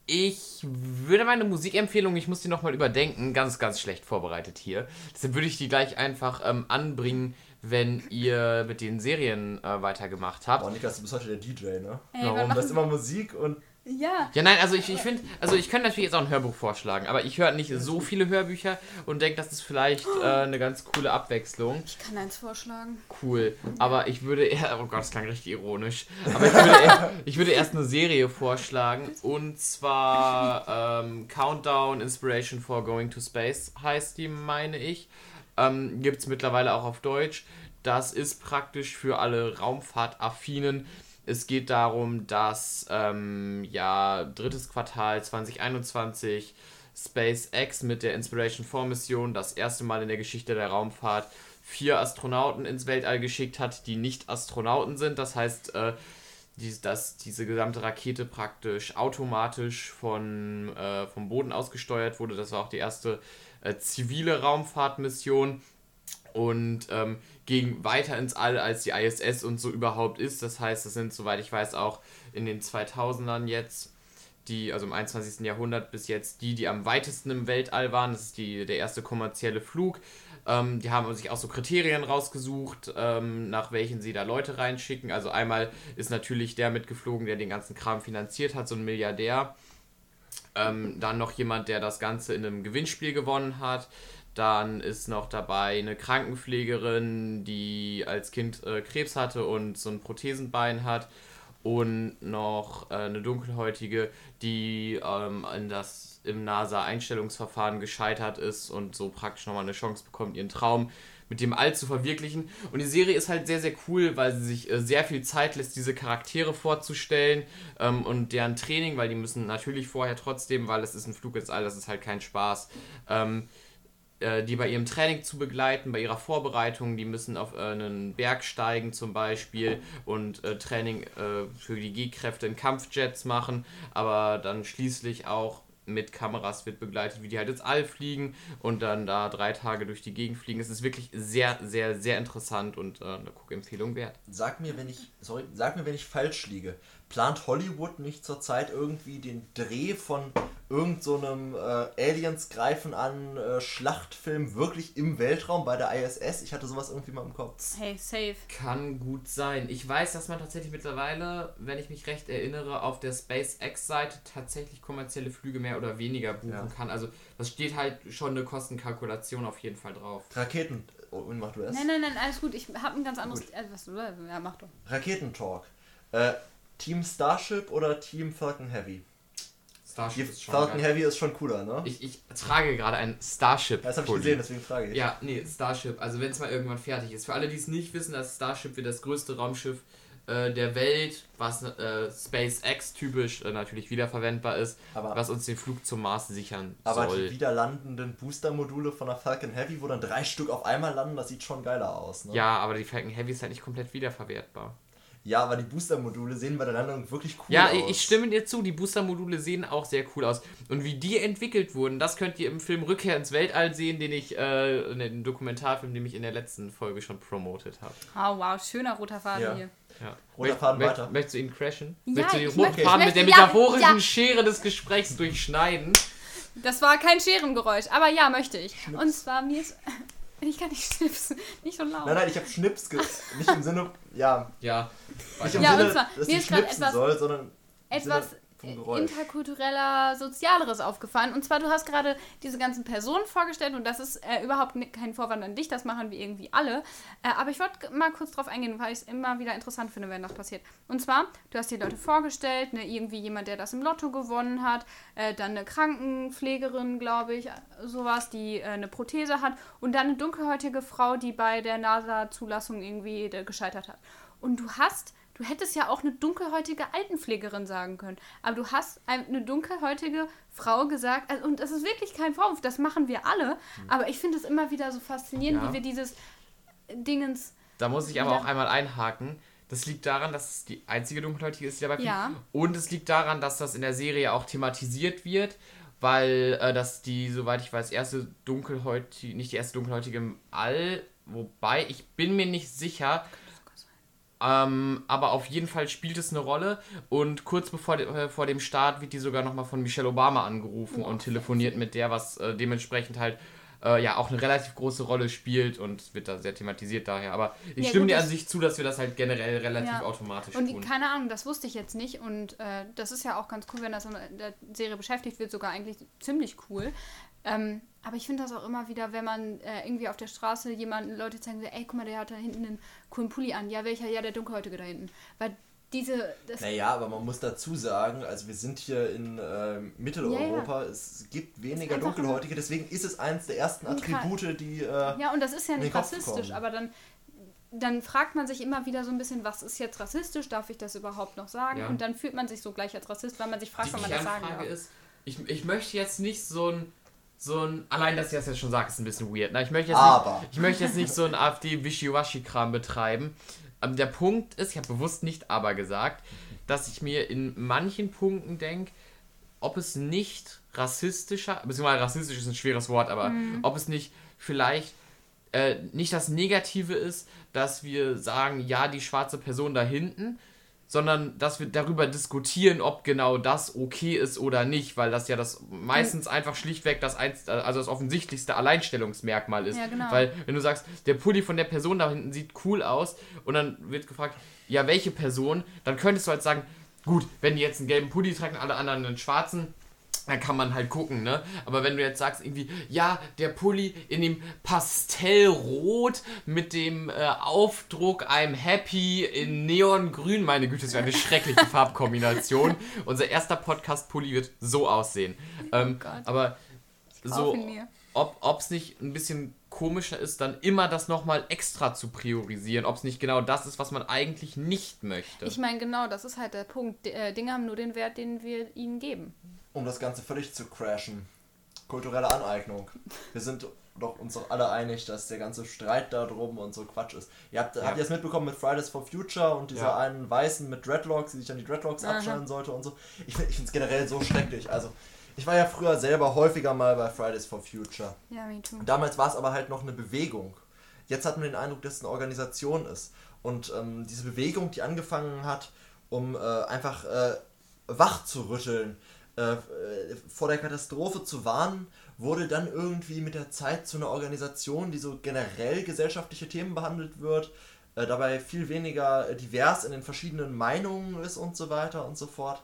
ich würde meine Musikempfehlung, ich muss die nochmal überdenken, ganz, ganz schlecht vorbereitet hier. Deshalb würde ich die gleich einfach ähm, anbringen, wenn ihr mit den Serien äh, weitergemacht habt. Oh, Niklas, du bist heute der DJ, ne? Ey, Warum? hast machen, immer Musik und ja, Ja, nein, also ich, ich finde, also ich könnte natürlich jetzt auch ein Hörbuch vorschlagen, aber ich höre nicht so viele Hörbücher und denke, das ist vielleicht äh, eine ganz coole Abwechslung. ich kann eins vorschlagen. Cool. Aber ich würde eher, oh Gott, das klang richtig ironisch. Aber ich würde, eher, ich würde erst eine Serie vorschlagen und zwar ähm, Countdown Inspiration for Going to Space heißt die, meine ich. Ähm, Gibt es mittlerweile auch auf Deutsch. Das ist praktisch für alle Raumfahrtaffinen. Es geht darum, dass ähm, ja drittes Quartal 2021 SpaceX mit der Inspiration 4 Mission das erste Mal in der Geschichte der Raumfahrt vier Astronauten ins Weltall geschickt hat, die nicht Astronauten sind. Das heißt, äh, die, dass diese gesamte Rakete praktisch automatisch von, äh, vom Boden ausgesteuert wurde. Das war auch die erste äh, zivile Raumfahrtmission und ähm, ging weiter ins All, als die ISS und so überhaupt ist. Das heißt, das sind, soweit ich weiß, auch in den 2000ern jetzt, die, also im 21. Jahrhundert bis jetzt, die, die am weitesten im Weltall waren. Das ist die, der erste kommerzielle Flug. Ähm, die haben sich auch so Kriterien rausgesucht, ähm, nach welchen sie da Leute reinschicken. Also einmal ist natürlich der mitgeflogen, der den ganzen Kram finanziert hat, so ein Milliardär. Ähm, dann noch jemand, der das Ganze in einem Gewinnspiel gewonnen hat. Dann ist noch dabei eine Krankenpflegerin, die als Kind äh, Krebs hatte und so ein Prothesenbein hat. Und noch äh, eine dunkelhäutige, die ähm, in das, im NASA-Einstellungsverfahren gescheitert ist und so praktisch nochmal eine Chance bekommt, ihren Traum mit dem All zu verwirklichen. Und die Serie ist halt sehr, sehr cool, weil sie sich äh, sehr viel Zeit lässt, diese Charaktere vorzustellen ähm, und deren Training, weil die müssen natürlich vorher trotzdem, weil es ist ein Flug ins All, das ist halt kein Spaß, ähm, äh, die bei ihrem Training zu begleiten, bei ihrer Vorbereitung. Die müssen auf äh, einen Berg steigen zum Beispiel und äh, Training äh, für die G-Kräfte in Kampfjets machen, aber dann schließlich auch mit Kameras wird begleitet, wie die halt ins All fliegen und dann da drei Tage durch die Gegend fliegen. Es ist wirklich sehr, sehr, sehr interessant und äh, eine Guckempfehlung wert. sag mir, wenn ich, sorry, sag mir, wenn ich falsch liege. Plant Hollywood nicht zurzeit irgendwie den Dreh von irgend so einem äh, Aliens greifen an äh, Schlachtfilm wirklich im Weltraum bei der ISS? Ich hatte sowas irgendwie mal im Kopf. Hey, safe. Kann gut sein. Ich weiß, dass man tatsächlich mittlerweile, wenn ich mich recht erinnere, auf der SpaceX-Seite tatsächlich kommerzielle Flüge mehr oder weniger buchen Ja. kann. Also das steht halt schon eine Kostenkalkulation auf jeden Fall drauf. Raketen. Oh, und mach du es? Nein, nein, nein, alles gut. Ich habe ein ganz anderes. Äh, was, ja, mach doch. Raketentalk. Äh, Team Starship oder Team Falcon Heavy? Starship Die ist schon Falcon geil. Heavy ist schon cooler, ne? Ich, ich trage gerade ein Starship. das habe ich gesehen, deswegen frage ich. Ja, nee, Starship. Also wenn es mal irgendwann fertig ist. Für alle, die es nicht wissen, das Starship wird das größte Raumschiff äh, der Welt, was äh, SpaceX typisch äh, natürlich wiederverwendbar ist, Aber- was uns den Flug zum Mars sichern Aber soll. die wieder landenden Booster-Module von der Falcon Heavy, wo dann drei Stück auf einmal landen, das sieht schon geiler aus. Ne? Ja, aber die Falcon Heavy ist halt nicht komplett wiederverwertbar. Ja, aber die Booster-Module sehen bei der Landung wirklich cool Ja, aus. ich- ich stimme dir zu, die Booster-Module sehen auch sehr cool aus. Und wie die entwickelt wurden, das könnt ihr im Film Rückkehr ins Weltall sehen, den ich, äh, in dem Dokumentarfilm, den ich in der letzten Folge schon promotet habe. Oh, wow, schöner roter Faden Ja. hier. Ja. Roter Faden möcht- weiter. Möchtest du ihn crashen? Ja, möchtest du den ich roten möchte- Faden mit der möchte- ja, metaphorischen ja. Schere des Gesprächs durchschneiden? Das war kein Scherengeräusch, aber ja, möchte ich. Und zwar mir ist. Ich kann nicht schnipsen, nicht so laut. Nein, nein, ich habe Schnips ge nicht im Sinne, ja, Ja. nicht im Ja, und Sinne, zwar, dass mir die ist grad schnipsen etwas- soll, sondern etwas Sinne. Interkultureller, sozialeres aufgefallen. Und zwar, du hast gerade diese ganzen Personen vorgestellt und das ist äh, überhaupt kein Vorwand an dich, das machen wir irgendwie alle. Äh, aber ich wollte mal kurz drauf eingehen, weil ich es immer wieder interessant finde, wenn das passiert. Und zwar, du hast die Leute vorgestellt, ne, irgendwie jemand, der das im Lotto gewonnen hat, äh, dann eine Krankenpflegerin, glaube ich, sowas, die äh, eine Prothese hat und dann eine dunkelhäutige Frau, die bei der NASA-Zulassung irgendwie äh, gescheitert hat. Und du hast Du hättest ja auch eine dunkelhäutige Altenpflegerin sagen können. Aber du hast ein- eine dunkelhäutige Frau gesagt. Also, und das ist wirklich kein Vorwurf, das machen wir alle. Aber ich finde es immer wieder so faszinierend, Ja. wie wir dieses Dingens. Da muss ich aber auch einmal einhaken. Das liegt daran, dass es die einzige Dunkelhäutige ist, die dabei Ja. fliegt. Und es liegt daran, dass das in der Serie auch thematisiert wird, weil äh, das die, soweit ich weiß, erste Dunkelhäutige, nicht die erste Dunkelhäutige im All, wobei ich bin mir nicht sicher, ähm, aber auf jeden Fall spielt es eine Rolle und kurz bevor äh, vor dem Start wird die sogar nochmal von Michelle Obama angerufen Wow. und telefoniert mit der, was äh, dementsprechend halt äh, ja auch eine relativ große Rolle spielt und wird da sehr thematisiert daher. Aber ich Ja, stimme gut, dir an sich zu, dass wir das halt generell relativ Ja. automatisch Und tun. keine Ahnung, das wusste ich jetzt nicht. Und äh, das ist ja auch ganz cool, wenn das in der Serie beschäftigt wird, sogar eigentlich ziemlich cool. Ähm, aber ich finde das auch immer wieder, wenn man äh, irgendwie auf der Straße jemanden, Leute zeigen, so, ey, guck mal, der hat da hinten einen coolen Pulli an. Ja, welcher? Ja, der Dunkelhäutige da hinten. Weil diese. Das, Naja, aber man muss dazu sagen, also wir sind hier in äh, Mitteleuropa, es gibt weniger Dunkelhäutige, deswegen ist es eins der ersten Attribute, die... Äh, Ja, und das ist ja nicht rassistisch, kommen. aber dann, dann fragt man sich immer wieder so ein bisschen, was ist jetzt rassistisch? Darf ich das überhaupt noch sagen? Ja. Und dann fühlt man sich so gleich als Rassist, weil man sich fragt, Die wann man das sagen Kernfrage darf. ist, ich, ich möchte jetzt nicht so ein, so ein, allein dass ich das jetzt schon sage, ist ein bisschen weird. Ne? Ich, möchte jetzt Aber. Nicht, ich möchte jetzt nicht so ein AfD-Wischiwaschi-Kram betreiben. Ähm, der Punkt ist, ich habe bewusst nicht aber gesagt, dass ich mir in manchen Punkten denke, ob es nicht rassistischer, beziehungsweise rassistisch ist ein schweres Wort, aber Mhm. ob es nicht vielleicht äh, nicht das Negative ist, dass wir sagen, ja, die schwarze Person da hinten, sondern dass wir darüber diskutieren, ob genau das okay ist oder nicht, weil das ja das meistens einfach schlichtweg das, einz also das offensichtlichste Alleinstellungsmerkmal ist. Ja, genau. Weil wenn du sagst, der Pulli von der Person da hinten sieht cool aus und dann wird gefragt, ja, welche Person, dann könntest du halt sagen, gut, wenn die jetzt einen gelben Pulli tragen, alle anderen einen schwarzen, dann kann man halt gucken, ne? Aber wenn du jetzt sagst irgendwie, ja, der Pulli in dem Pastellrot mit dem äh, Aufdruck I'm happy in Neongrün, meine Güte, das wäre eine schreckliche Farbkombination. Unser erster Podcast-Pulli wird so aussehen. Ähm, Oh Gott. aber so, ob es nicht ein bisschen komischer ist, dann immer das nochmal extra zu priorisieren, ob es nicht genau das ist, was man eigentlich nicht möchte. Ich meine, genau, das ist halt der Punkt. Äh, Dinge haben nur den Wert, den wir ihnen geben. Um das Ganze völlig zu crashen. Kulturelle Aneignung. Wir sind doch uns doch alle einig, dass der ganze Streit da drum und so Quatsch ist. Ihr habt, Ja. habt ihr es mitbekommen mit Fridays for Future und dieser Ja. einen Weißen mit Dreadlocks, die sich an die Dreadlocks Aha. abschneiden sollte und so? Ich, find- ich finde es generell so schrecklich. Also, ich war ja früher selber häufiger mal bei Fridays for Future. Ja, me too. Damals war es aber halt noch eine Bewegung. Jetzt hat man den Eindruck, dass es eine Organisation ist. Und ähm, diese Bewegung, die angefangen hat, um äh, einfach äh, wach zu rütteln, äh, äh, vor der Katastrophe zu warnen, wurde dann irgendwie mit der Zeit zu einer Organisation, die so generell gesellschaftliche Themen behandelt wird, äh, dabei viel weniger äh, divers in den verschiedenen Meinungen ist und so weiter und so fort.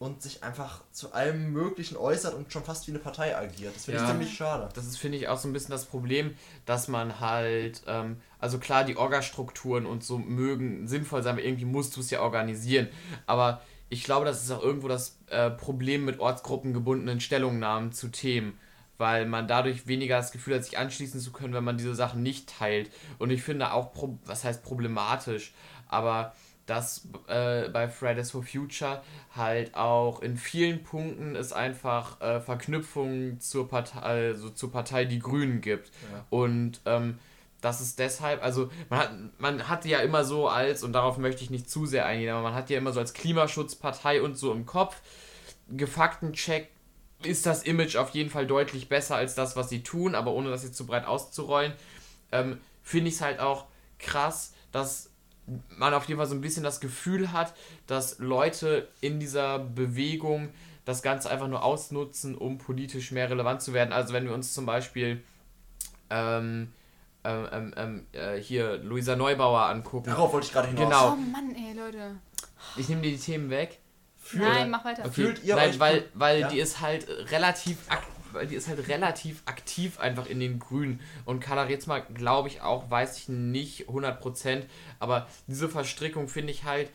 Und sich einfach zu allem Möglichen äußert und schon fast wie eine Partei agiert. Das finde Ja. ich ziemlich schade. Das ist, finde ich, auch so ein bisschen das Problem, dass man halt, ähm, also klar, die Orga-Strukturen und so mögen sinnvoll sein, aber irgendwie musst du es ja organisieren. Aber ich glaube, das ist auch irgendwo das äh, Problem mit ortsgruppengebundenen Stellungnahmen zu Themen, weil man dadurch weniger das Gefühl hat, sich anschließen zu können, wenn man diese Sachen nicht teilt. Und ich finde auch, was heißt problematisch, aber dass äh, bei Fridays for Future halt auch in vielen Punkten es einfach äh, Verknüpfungen zur Partei, also zur Partei Die Grünen gibt. Ja. Und ähm, das ist deshalb, also man hat, man hat ja immer so als, und darauf möchte ich nicht zu sehr eingehen, aber man hat ja immer so als Klimaschutzpartei und so im Kopf, Gefaktencheck ist das Image auf jeden Fall deutlich besser als das, was sie tun, aber ohne das jetzt zu breit auszurollen, ähm, finde ich es halt auch krass, dass man auf jeden Fall so ein bisschen das Gefühl hat, dass Leute in dieser Bewegung das Ganze einfach nur ausnutzen, um politisch mehr relevant zu werden. Also wenn wir uns zum Beispiel ähm, ähm, ähm, ähm äh, hier Luisa Neubauer angucken. Darauf wollte ich gerade hinaus. Genau. Oh Mann, ey, Leute. Ich nehme dir die Themen weg. Fühlt- Nein, mach weiter. Okay. Fühlt ihr Nein, euch- weil, weil Ja? die ist halt relativ weil die ist halt relativ aktiv einfach in den Grünen. Und Carla Retzmer, glaube ich auch, weiß ich nicht 100%, aber diese Verstrickung finde ich halt,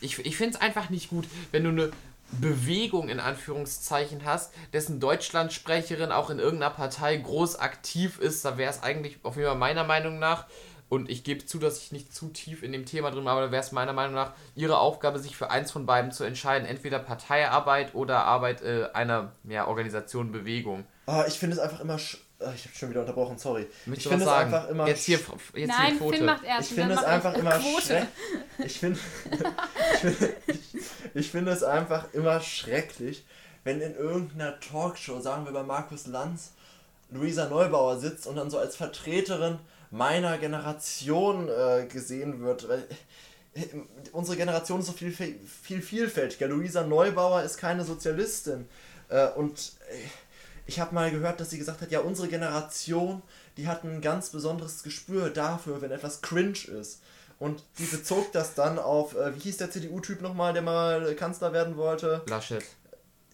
ich, ich finde es einfach nicht gut, wenn du eine Bewegung in Anführungszeichen hast, dessen Deutschlandsprecherin auch in irgendeiner Partei groß aktiv ist, da wäre es eigentlich auf jeden Fall meiner Meinung nach, und ich gebe zu, dass ich nicht zu tief in dem Thema drin bin, aber da wäre es meiner Meinung nach ihre Aufgabe, sich für eins von beiden zu entscheiden, entweder Parteiarbeit oder Arbeit äh, einer ja, Organisation, Bewegung. Ah, ich finde es einfach immer. Sch Ah, ich habe schon wieder unterbrochen, sorry. Möchtest ich finde es einfach immer. jetzt hier, sch- jetzt Nein, hier Quote. Finn macht erst. Ich finde es einfach immer. Ich finde, ich, finde, ich, ich finde es einfach immer schrecklich, wenn in irgendeiner Talkshow, sagen wir bei Markus Lanz, Luisa Neubauer sitzt und dann so als Vertreterin meiner Generation äh, gesehen wird. Äh, unsere Generation ist so viel, viel vielfältiger. Luisa Neubauer ist keine Sozialistin. Äh, und äh, ich habe mal gehört, dass sie gesagt hat, ja, unsere Generation, die hat ein ganz besonderes Gespür dafür, wenn etwas cringe ist. Und die bezog das dann auf, äh, wie hieß der CDU-Typ nochmal, der mal Kanzler werden wollte? Laschet.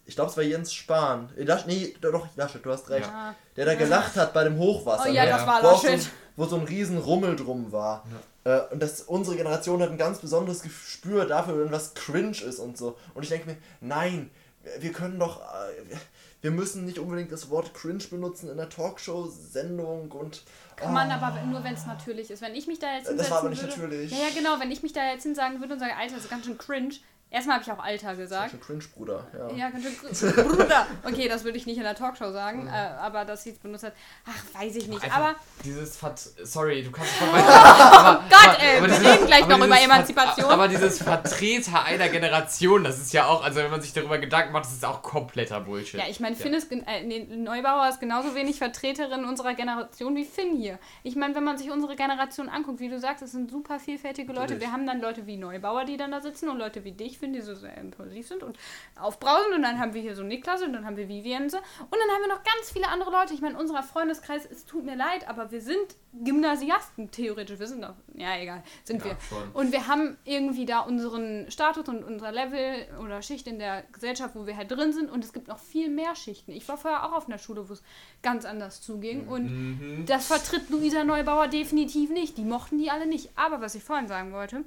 Ich glaube, es war Jens Spahn. Äh, Lasch, nee, doch, Laschet, du hast recht. Ja. Der da gelacht hat bei dem Hochwasser. Oh ja, ne? das war wo auch so, Laschet. ein- wo so ein riesen Rummel drum war. Äh, und das, unsere Generation hat ein ganz besonderes Gespür dafür, wenn was cringe ist und so. Und ich denke mir, nein, wir können doch, äh, wir müssen nicht unbedingt das Wort cringe benutzen in der Talkshow-Sendung und... Kann man aber nur, wenn es natürlich ist. Wenn ich mich da jetzt Das hinsetzen war aber nicht würde, natürlich. Ja, ja, genau. Wenn ich mich da jetzt hinsagen würde und sage, Alter, das ist ganz schön cringe. Erstmal habe ich auch Alter gesagt. Schon cringe, Bruder. Ja. Ja, ganz schön cringe. Bruder. Okay, das würde ich nicht in der Talkshow sagen, äh, aber dass sie es benutzt hat, ach, weiß ich nicht. Einfach Aber dieses Vert sorry, du kannst von weiter. aber, Gott, ey, wir reden gleich noch über Emanzipation. Aber dieses Vertreter einer Generation, das ist ja auch, also wenn man sich darüber Gedanken macht, das ist auch kompletter Bullshit. Ja, ich meine, Finn ist, gen- äh, nee, Neubauer ist genauso wenig Vertreterin unserer Generation wie Finn hier. Ich meine, wenn man sich unsere Generation anguckt, wie du sagst, es sind super vielfältige Leute. Natürlich. Wir haben dann Leute wie Neubauer, die dann da sitzen und Leute wie dich, Finn, die so sehr impulsiv sind und aufbrausend. Und dann haben wir hier so Niklas und dann haben wir Viviense. Und dann haben wir noch ganz viele andere Leute. Ich meine, unser Freundeskreis, es tut mir leid, aber wir sind Gymnasiasten theoretisch. Wir sind doch, ja, egal, sind Ja, wir. schon. Und wir haben irgendwie da unseren Status und unser Level oder Schicht in der Gesellschaft, wo wir halt drin sind. Und es gibt noch viel mehr Schichten. Ich war vorher auch auf einer Schule, wo es ganz anders zuging. Und Mhm. das vertritt Luisa Neubauer definitiv nicht. Die mochten die alle nicht. Aber was ich vorhin sagen wollte,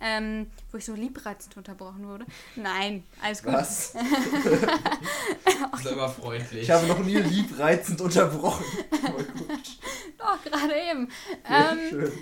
ähm, wo ich so liebreizend unterbrochen wurde. Nein, alles gut. Was? Ist immer freundlich. Ich habe noch nie liebreizend unterbrochen. Doch, gerade eben. Ja, Ähm, schön.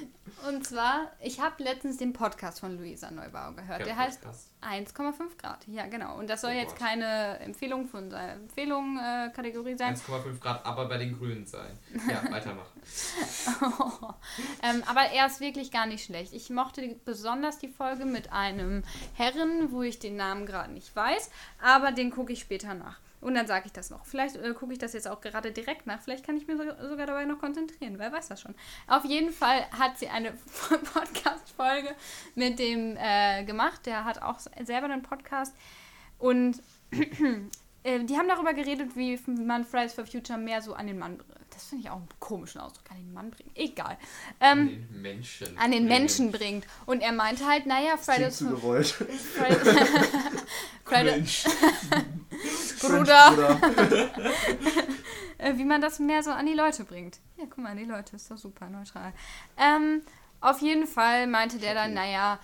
Und zwar, ich habe letztens den Podcast von Luisa Neubauer gehört. Der heißt 1,5 Grad. Ja, genau. Und das soll Oh jetzt Gott. keine Empfehlung von unserer Empfehlung-Kategorie sein. 1,5 Grad, aber bei den Grünen sein. Ja, weitermachen. ähm, aber er ist wirklich gar nicht schlecht. Ich mochte besonders die Folge mit einem Herren, wo ich den Namen gerade nicht weiß, aber den gucke ich später nach. Und dann sage ich das noch. Vielleicht äh, gucke ich das jetzt auch gerade direkt nach. Vielleicht kann ich mir so, sogar dabei noch konzentrieren. Wer weiß das schon. Auf jeden Fall hat sie eine Podcast-Folge mit dem äh, gemacht. Der hat auch selber einen Podcast. Und äh, die haben darüber geredet, wie man Fridays for Future mehr so an den Mann bringt. Das finde ich auch einen komischen Ausdruck, an den Mann bringen. Egal. An Ähm, den Menschen. an den Menschen bringt. Und er meinte halt, naja, Fridays for gewollt. Fridays, Fridays, Bruder. äh, wie man das mehr so an die Leute bringt. Ja, guck mal, an die Leute, ist doch super neutral. Ähm, auf jeden Fall meinte der dann, naja,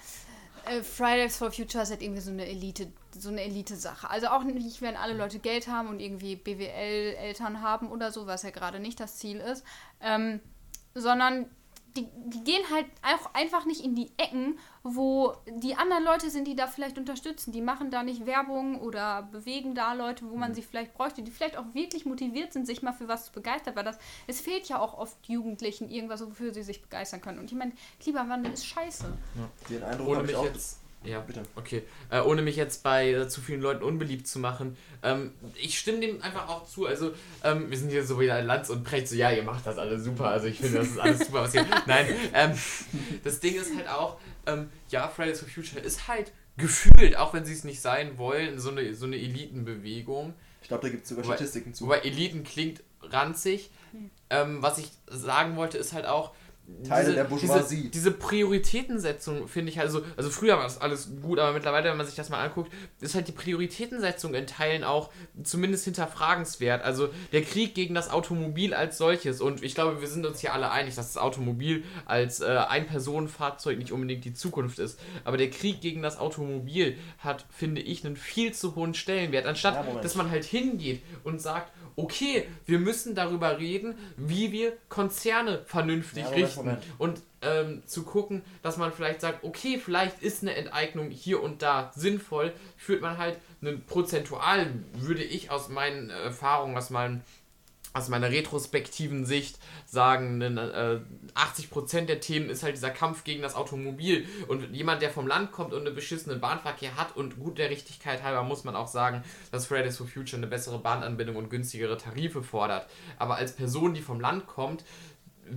äh, Fridays for Future ist halt irgendwie so eine Elite, so eine Elite-Sache. Also auch nicht, wenn alle Leute Geld haben und irgendwie BWL-Eltern haben oder so, was ja gerade nicht das Ziel ist, ähm, sondern die, die gehen halt auch einfach nicht in die Ecken, wo die anderen Leute sind, die da vielleicht unterstützen. Die machen da nicht Werbung oder bewegen da Leute, wo man Mhm. sie vielleicht bräuchte, die vielleicht auch wirklich motiviert sind, sich mal für was zu begeistern, weil das, es fehlt ja auch oft Jugendlichen irgendwas, wofür sie sich begeistern können. Und ich meine, Klimawandel ist scheiße. Den Eindruck habe ich mich auch. jetzt. Ja, Bitte. Okay. Äh, ohne mich jetzt bei äh, zu vielen Leuten unbeliebt zu machen. Ähm, ich stimme dem einfach auch zu. Also, ähm, wir sind hier so wieder Lanz und Precht, so, ja, ihr macht das alles super. Also, ich finde, das ist alles super, was ihr. Nein, ähm, das Ding ist halt auch, ähm, ja, Fridays for Future ist halt gefühlt, auch wenn sie es nicht sein wollen, so eine, so eine Elitenbewegung. Ich glaube, da gibt es sogar Wobei- Statistiken zu. Wobei Eliten klingt ranzig. Ähm, was ich sagen wollte, ist halt auch. Teile der Bourgeoisie. Diese, diese Prioritätensetzung finde ich halt so. Also früher war das alles gut, aber mittlerweile, wenn man sich das mal anguckt, ist halt die Prioritätensetzung in Teilen auch zumindest hinterfragenswert. Also der Krieg gegen das Automobil als solches. Und ich glaube, wir sind uns hier alle einig, dass das Automobil als äh, Ein-Personen-Fahrzeug nicht unbedingt die Zukunft ist. Aber der Krieg gegen das Automobil hat, finde ich, einen viel zu hohen Stellenwert. Anstatt, Ja, dass man halt hingeht und sagt, okay, wir müssen darüber reden, wie wir Konzerne vernünftig Ja, richten. Und ähm, zu gucken, dass man vielleicht sagt, okay, vielleicht ist eine Enteignung hier und da sinnvoll, führt man halt einen prozentual, würde ich aus meinen Erfahrungen, aus meinen aus meiner retrospektiven Sicht sagen, äh, 80% der Themen ist halt dieser Kampf gegen das Automobil. Und jemand, der vom Land kommt und einen beschissenen Bahnverkehr hat und gut der Richtigkeit halber muss man auch sagen, dass Fridays for Future eine bessere Bahnanbindung und günstigere Tarife fordert. Aber als Person, die vom Land kommt,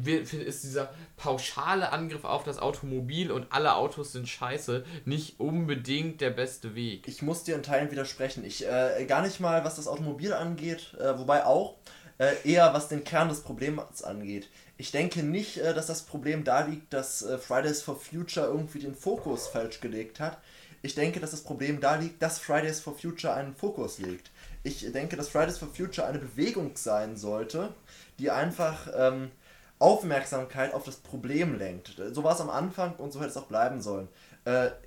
ist dieser pauschale Angriff auf das Automobil und alle Autos sind scheiße nicht unbedingt der beste Weg. Ich muss dir in Teilen widersprechen. Ich äh, gar nicht mal, was das Automobil angeht, äh, wobei auch äh, eher was den Kern des Problems angeht. Ich denke nicht, äh, dass das Problem da liegt, dass äh, Fridays for Future irgendwie den Fokus falsch gelegt hat. Ich denke, dass das Problem da liegt, dass Fridays for Future einen Fokus legt. Ich denke, dass Fridays for Future eine Bewegung sein sollte, die einfach ähm, Aufmerksamkeit auf das Problem lenkt. So war es am Anfang und so hätte es auch bleiben sollen.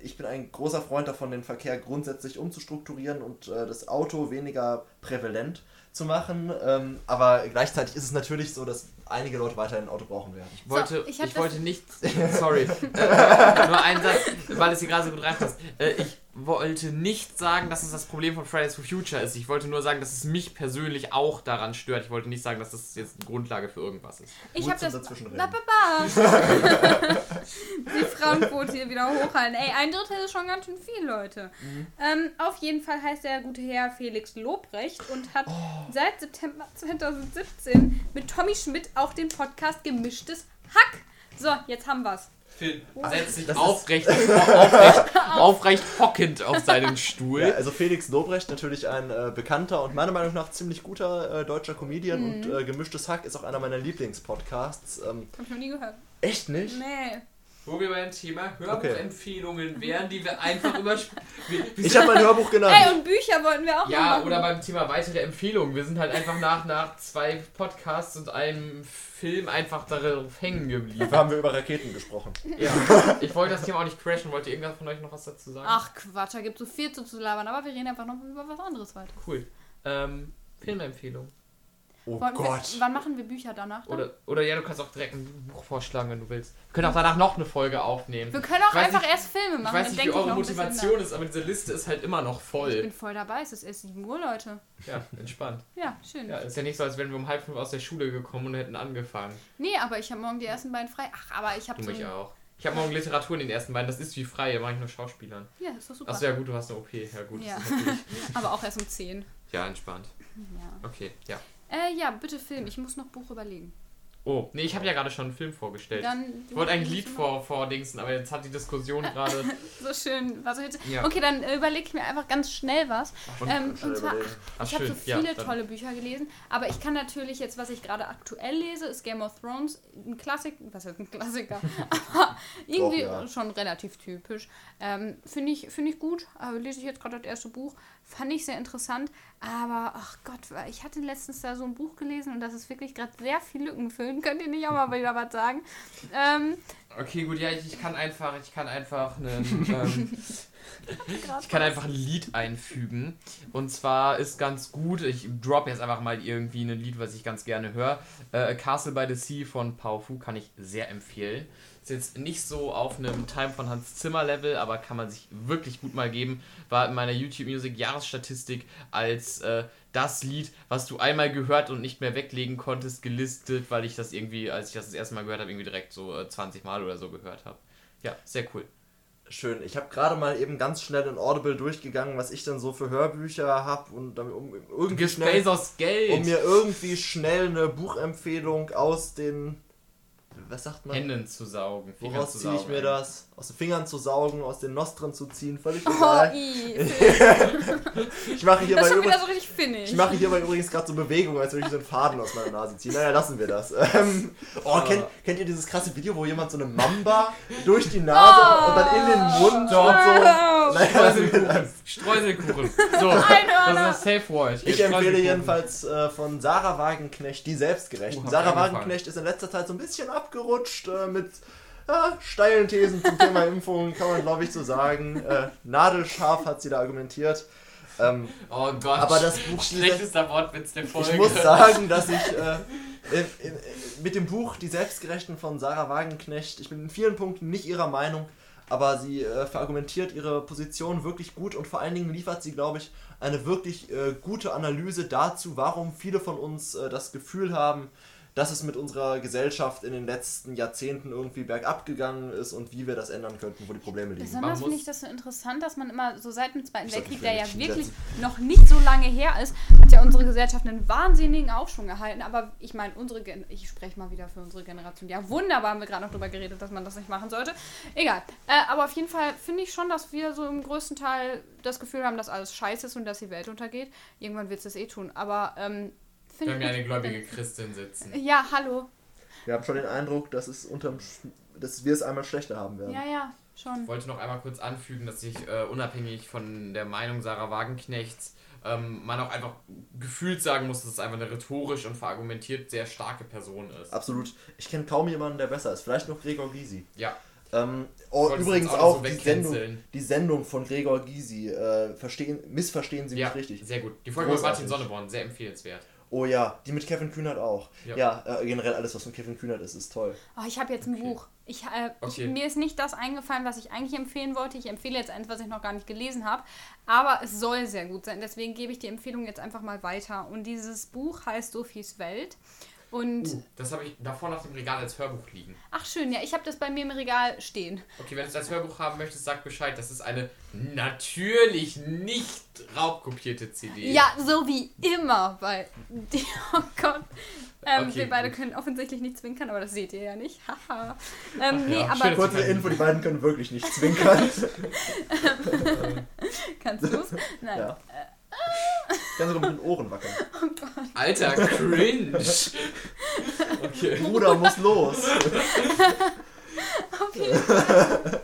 Ich bin ein großer Freund davon, den Verkehr grundsätzlich umzustrukturieren und das Auto weniger prävalent zu machen. Ähm, aber gleichzeitig ist es natürlich so, dass einige Leute weiterhin ein Auto brauchen werden. Ich wollte, ich ich, das- wollte nicht. Sorry. äh, nur ein Satz, weil es hier gerade so gut reinpasst. Äh, ich wollte nicht sagen, dass es das Problem von Fridays for Future ist. Ich wollte nur sagen, dass es mich persönlich auch daran stört. Ich wollte nicht sagen, dass das jetzt eine Grundlage für irgendwas ist. Ich habe das. Ba, ba, ba. Die Frauenquote hier wieder hochhalten. Ey, ein Drittel ist schon ganz schön viel, Leute. Ähm, auf jeden Fall heißt der gute Herr Felix Lobrecht und hat seit September 2017 mit Tommy Schmidt auch den Podcast Gemischtes Hack. So, jetzt haben wir's. Phil setzt sich aufrecht, aufrecht, aufrecht hockend auf seinen Stuhl. Ja, also Felix Lobrecht, natürlich ein äh, bekannter und meiner Meinung nach ziemlich guter äh, deutscher Comedian und äh, Gemischtes Hack ist auch einer meiner Lieblingspodcasts. Ähm, Hab ich noch nie gehört. echt nicht? Nee. Wo wir beim Thema Hörbuchempfehlungen wären, die wir einfach überspielen. Ich habe mein Hörbuch genannt. Ey, und Bücher wollten wir auch noch Ja, machen. oder beim Thema weitere Empfehlungen. Wir sind halt einfach nach, nach zwei Podcasts und einem Film einfach darauf hängen geblieben. Dafür haben wir über Raketen gesprochen. Ja, ich wollte das Thema auch nicht crashen. Wollt ihr irgendwas von euch noch was dazu sagen? Ach Quatsch, da gibt so viel zu, zu labern, aber wir reden einfach noch über was anderes weiter. Cool. Ähm, Filmempfehlung. Oh Wollen Gott. Wir, wann machen wir Bücher danach? Dann? Oder, oder ja, du kannst auch direkt ein Buch vorschlagen, wenn du willst. Wir können auch danach noch eine Folge aufnehmen. wir können auch Ich weiß einfach nicht- erst Filme Ich machen. weiß dann nicht, wie eure Motivation ist, aber diese Liste ist halt immer noch Ich voll. bin voll dabei, es ist erst 7 Uhr, Leute. Ja, entspannt. Ja, schön. Ja, ist ja nicht so, als wären wir um halb fünf aus der Schule gekommen und hätten angefangen. Nee, aber ich habe morgen die ersten beiden frei. Ach, aber ich habe Du so. mich auch. Ich habe morgen Literatur in den ersten beiden, das ist wie frei, da mache ich nur Schauspielern. Ja, ist doch super. Achso, ja gut, du hast eine OP. Ja gut, Ja. das. Aber auch erst um 10. Ja, entspannt. Ja. Okay, ja. Äh, ja, bitte Film. Ich muss noch Buch überlegen. Oh, nee, ich habe ja gerade schon einen Film vorgestellt. Dann, ich wollte ein Lied vor, vordingsen, aber jetzt hat die Diskussion gerade. So schön. Was jetzt? Ja. Okay, dann äh, überlege ich mir einfach ganz schnell was. Und- ähm, Schnell und zwar. Ach, ich habe so. Ja, viele dann- tolle Bücher gelesen, aber ich kann natürlich jetzt, was ich gerade aktuell lese, ist Game of Thrones, ein Klassik, was heißt ein Klassiker, aber irgendwie Doch, ja. schon relativ typisch. Ähm, Finde ich, find ich gut, aber lese ich jetzt gerade das erste Buch, fand ich sehr interessant, aber ach Gott, ich hatte letztens da so ein Buch gelesen und das ist wirklich gerade sehr viel Lücken füllen, könnt ihr nicht auch mal wieder was sagen? Ähm, Okay, gut, ja, ich, ich kann einfach, ich kann einfach einen, ähm, Ich kann einfach ein Lied einfügen. Und zwar ist ganz gut, ich drop jetzt einfach mal irgendwie ein Lied, was ich ganz gerne höre. Äh, Castle by the Sea von Pau Fu kann ich sehr empfehlen. Ist jetzt nicht so auf einem Time von Hans Zimmer Level, aber kann man sich wirklich gut mal geben. War in meiner YouTube Music Jahresstatistik als äh, das Lied, was du einmal gehört und nicht mehr weglegen konntest, gelistet, weil ich das irgendwie, als ich das das erste Mal gehört habe, irgendwie direkt so äh, 20 Mal oder so gehört habe. Ja, sehr cool. Schön. Ich habe gerade mal eben ganz schnell in Audible durchgegangen, was ich denn so für Hörbücher habe und damit um irgendwie schnell, Geld. um mir irgendwie schnell eine Buchempfehlung aus den was sagt man? Händen zu saugen. Fingern Woraus ziehe ich mir das? Aus den Fingern zu saugen, aus den Nostren zu ziehen, völlig Oh, egal. i. ich mache Das hierbei, ist schon wieder so ich mache hierbei übrigens gerade so Bewegungen, als würde ich so einen Faden aus meiner Nase ziehen. Naja, lassen wir das. Ähm, oh, kennt, kennt ihr dieses krasse Video, wo jemand so eine Mamba durch die Nase Oh, und dann in den Mund Doch. und so. Streuselkuchen. Streuselkuchen. So, Einhörner. das ist das Safe Word. Ich empfehle jedenfalls äh, von Sarah Wagenknecht die Selbstgerechten. Oh, hab Sarah. Wagenknecht ist in letzter Zeit so ein bisschen abgerutscht äh, mit ja, steilen Thesen zum Thema Impfung, kann man glaube ich so sagen. Äh, nadelscharf hat sie da argumentiert. Ähm, Oh Gott. Aber das Buch- Schlechtester Wortwitz der Folge. ich muss sagen, dass ich äh, in, in, mit dem Buch Die Selbstgerechten von Sarah Wagenknecht, ich bin in vielen Punkten nicht ihrer Meinung, aber sie äh, verargumentiert ihre Position wirklich gut und vor allen Dingen liefert sie, glaube ich, eine wirklich äh, gute Analyse dazu, warum viele von uns äh, das Gefühl haben, dass es mit unserer Gesellschaft in den letzten Jahrzehnten irgendwie bergab gegangen ist und wie wir das ändern könnten, wo die Probleme liegen. Besonders finde ich das so interessant, dass man immer so seit dem Zweiten Weltkrieg, der ja wirklich hinsetzen. noch nicht so lange her ist, hat ja unsere Gesellschaft einen wahnsinnigen Aufschwung erhalten. Aber ich meine, unsere Gen ich spreche mal wieder für unsere Generation. Ja, wunderbar haben wir gerade noch drüber geredet, dass man das nicht machen sollte. Egal. Äh, aber auf jeden Fall finde ich schon, dass wir so im größten Teil das Gefühl haben, dass alles scheiße ist und dass die Welt untergeht. Irgendwann wird es das eh tun. Aber ähm, Wir haben ja eine gläubige Christin sitzen. ja, hallo. Wir haben schon den Eindruck, dass, es unterm, dass wir es einmal schlechter haben werden. Ja, ja, schon. Ich wollte noch einmal kurz anfügen, dass ich äh, unabhängig von der Meinung Sarah Wagenknechts ähm, man auch einfach gefühlt sagen muss, dass es einfach eine rhetorisch und verargumentiert sehr starke Person ist. Absolut. Ich kenne kaum jemanden, der besser ist. Vielleicht noch Gregor Gysi. Ja, Ähm, oh, übrigens auch auch, so die. Sendung, die Sendung von Gregor Gysi. Äh, verstehen, missverstehen Sie mich ja, richtig. sehr gut. Die Folge mit. Martin Sonneborn, sehr empfehlenswert. Oh ja, die mit Kevin Kühnert auch. Ja. Ja, äh, generell alles, was von Kevin Kühnert ist, ist toll. Oh, ich habe jetzt ein Okay. Buch. Ich, äh, Okay. ich, mir ist nicht das eingefallen, was ich eigentlich empfehlen wollte. Ich empfehle jetzt eins, was ich noch gar nicht gelesen habe. Aber es soll sehr gut sein. Deswegen gebe ich die Empfehlung jetzt einfach mal weiter. Und dieses Buch heißt Sophies Welt. Und Uh, das habe ich davor auf dem Regal als Hörbuch liegen. ach schön, ja, ich habe das bei mir im Regal stehen. Okay, wenn du es als Hörbuch haben möchtest, sag Bescheid. Das ist eine natürlich nicht raubkopierte CD. Ja, so wie immer bei. Oh Gott. Ähm, Okay, wir beide gut. können offensichtlich nicht zwinkern, aber das seht ihr ja nicht. Haha. ähm, nee, ja, aber schön. Kurze Info, die beiden können wirklich nicht zwinkern. kannst du es? Nein. ja. Kannst du mit den Ohren wackeln. Alter, cringe. Okay. Bruder muss los. Auf jeden Fall.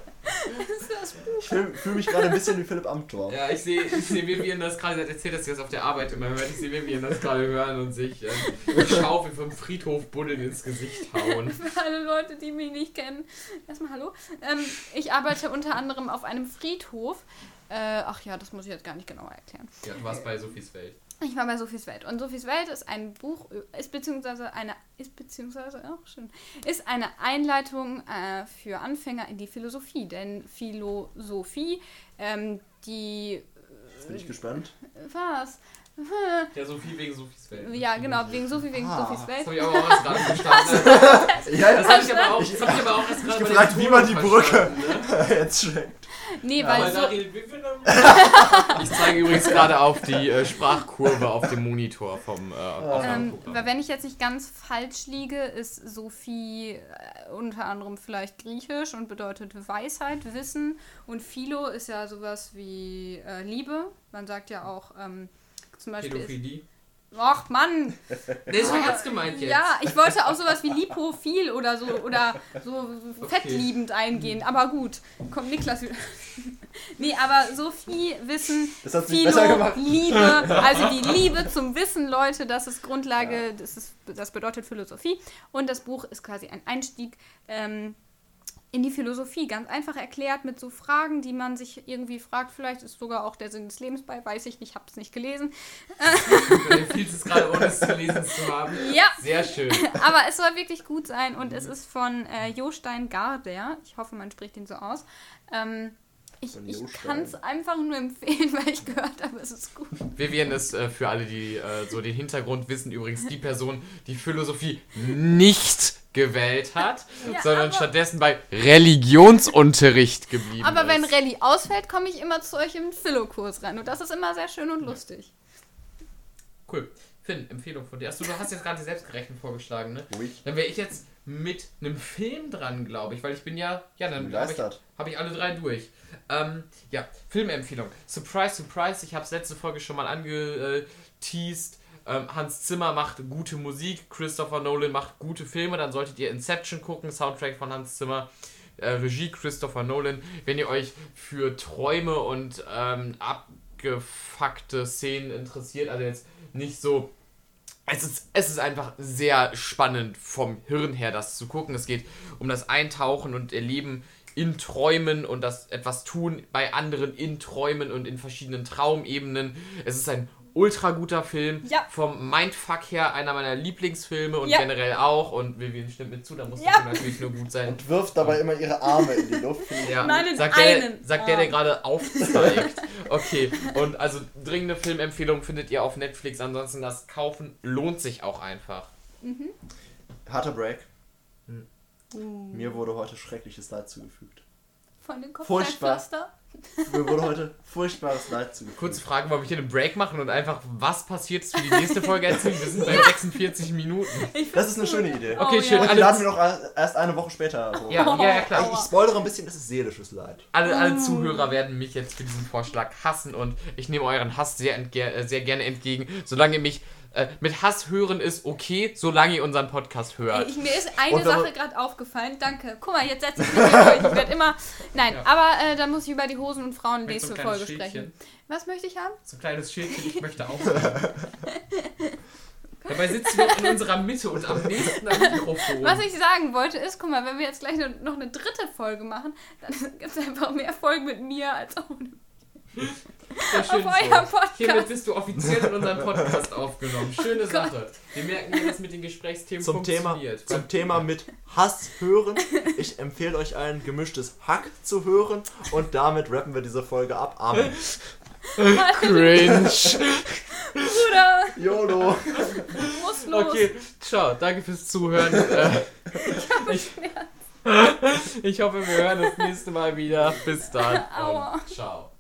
ist das Buch. Ich fühle fühl mich gerade ein bisschen wie Philipp Amthor. Ja, ich sehe, ich seh Vivian das gerade erzählt, dass sie das auf der Arbeit immer hört. Ich sehe Vivian das gerade hören und sich äh, Schaufel vom Friedhof Buddeln ins Gesicht hauen. Für alle Leute, die mich nicht kennen. Erstmal hallo. Ähm, ich arbeite unter anderem auf einem Friedhof. Äh, ach ja, das muss ich jetzt gar nicht genauer erklären. Ja, du warst bei Sophies Welt. Ich war bei Sophies Welt. Und Sophies Welt ist ein Buch, ist beziehungsweise eine, ist beziehungsweise, auch schön, ist eine Einleitung äh, für Anfänger in die Philosophie. Denn Philosophie, ähm, die, Jetzt bin ich gespannt. was? Ja, Sophie wegen Sophies Welt. Ja, genau, wegen Sophie, wegen Ah. Sophies Das Welt. habe ich aber auch erst gerade verstanden. Ja, Das habe ich aber auch, das hab ich aber auch erst gerade gefragt, wie man die Brücke- Ne? jetzt schmeckt. Nee, Ja, weil so, Ich zeige übrigens gerade auf die äh, Sprachkurve auf dem Monitor vom äh, Ähm, weil wenn ich jetzt nicht ganz falsch liege, ist Sophie äh, unter anderem vielleicht griechisch und bedeutet Weisheit, Wissen. Und Philo ist ja sowas wie äh, Liebe. Man sagt ja auch ähm, zum Beispiel. Pädophilie. Ach Mann! Nee, doch ernst gemeint jetzt. Ja, ich wollte auch sowas wie lipophil oder so oder so fettliebend eingehen. Aber gut, kommt Niklas wieder. nee, aber Sophie, Wissen, hat's Philo. Liebe, also die Liebe zum Wissen, Leute, das ist Grundlage, das, ist, das bedeutet Philosophie. Und das Buch ist quasi ein Einstieg ähm, in die Philosophie, ganz einfach erklärt mit so Fragen, die man sich irgendwie fragt. Vielleicht ist sogar auch der Sinn des Lebens bei, weiß ich nicht, habe es nicht gelesen. Du empfiehlst es gerade, ohne es zu lesen zu haben. Ja. Sehr schön. Aber es soll wirklich gut sein und es ist von äh, Jostein Garder. Ich hoffe, man spricht ihn so aus. Ähm, ich ich kann es einfach nur empfehlen, weil ich gehört habe, es ist gut. Vivian ist äh, für alle, die äh, so den Hintergrund wissen, übrigens die Person, die Philosophie nicht gewählt hat, Ja, sondern aber- stattdessen bei Religionsunterricht geblieben Aber wenn ist. Rallye ausfällt, komme ich immer zu euch im Philo-Kurs rein und das ist immer sehr schön und lustig. Cool. Finn, Empfehlung von dir. Achso, du hast jetzt gerade selbstgerechnet vorgeschlagen, ne? Ruhig. Dann wäre ich jetzt mit einem Film dran, glaube ich, weil ich bin ja, ja, dann habe ich, Begeistert. hab ich alle drei durch. Ähm, ja, Filmempfehlung. Surprise, surprise, ich habe es letzte Folge schon mal angeteased. Ähm, Hans Zimmer macht gute Musik, Christopher Nolan macht gute Filme, dann solltet ihr Inception gucken, Soundtrack von Hans Zimmer. Äh, Regie Christopher Nolan. Wenn ihr euch für Träume und ähm, abgefuckte Szenen interessiert, also jetzt nicht so es ist, es ist einfach sehr spannend vom Hirn her, das zu gucken. Es geht um das Eintauchen und Erleben in Träumen und das etwas tun bei anderen in Träumen und in verschiedenen Traumebenen. Es ist ein ultra guter Film. Ja. Vom Mindfuck her einer meiner Lieblingsfilme und Ja. generell auch. Und Vivian stimmt mir zu, da muss Ja. der Film natürlich nur gut sein. Und wirft dabei immer ihre Arme in die Luft. Ja, Meinen sagt der, einen sagt der, der Arm. gerade aufzeigt. Okay, und also dringende Filmempfehlung findet ihr auf Netflix. Ansonsten das Kaufen lohnt sich auch einfach. Harter Break. Uh, Mir wurde heute schreckliches Leid zugefügt. von den Furchtbar. Kopfsteinpflaster. Mir wurde heute furchtbares Leid zugefügt. Kurze Frage, wollen wir hier einen Break machen und einfach, was passiert ist für die nächste Folge erzählen? Wir sind bei 46 Minuten. Das ist eine schöne Idee. Okay, Oh, schön. ja. Und die Alle, laden wir noch erst eine Woche später hoch. ja, ja, ja, Ich, klar. ich spoilere ein bisschen, es ist seelisches Leid. Alle, alle Zuhörer werden mich jetzt für diesen Vorschlag hassen und ich nehme euren Hass sehr, äh, sehr gerne entgegen. Solange ihr mich äh, mit Hass hören ist okay, solange ihr unseren Podcast hört. ich, mir ist eine Und Sache gerade aufgefallen. Danke. Guck mal, jetzt setze ich mich durch. Ich werde immer. Nein, Ja. aber äh, dann muss ich über die Hosen und Frauen so nächste ein kleines Folge sprechen. Schildchen. Was möchte ich haben? So ein kleines Schildchen, ich möchte auch. Dabei sitzen wir in unserer Mitte und am nächsten am Mikrofon. Was ich sagen wollte ist, guck mal, wenn wir jetzt gleich noch noch eine dritte Folge machen, dann gibt es einfach mehr Folgen mit mir als ohne. Auf eurem so. Hiermit Podcast. bist du offiziell in unserem Podcast aufgenommen. Schöne Sache. Wir merken, wie das mit den Gesprächsthemen Zum Thema, funktioniert. zum Thema mit Hass hören. Ich empfehle euch ein gemischtes Hack zu hören. Und damit rappen wir diese Folge ab. Amen. Cringe. Bruder, YOLO. muss los. Okay, ciao. Danke fürs Zuhören. Äh, ich, ich hoffe, wir hören das nächste Mal wieder. Bis dann. Aua. Und ciao.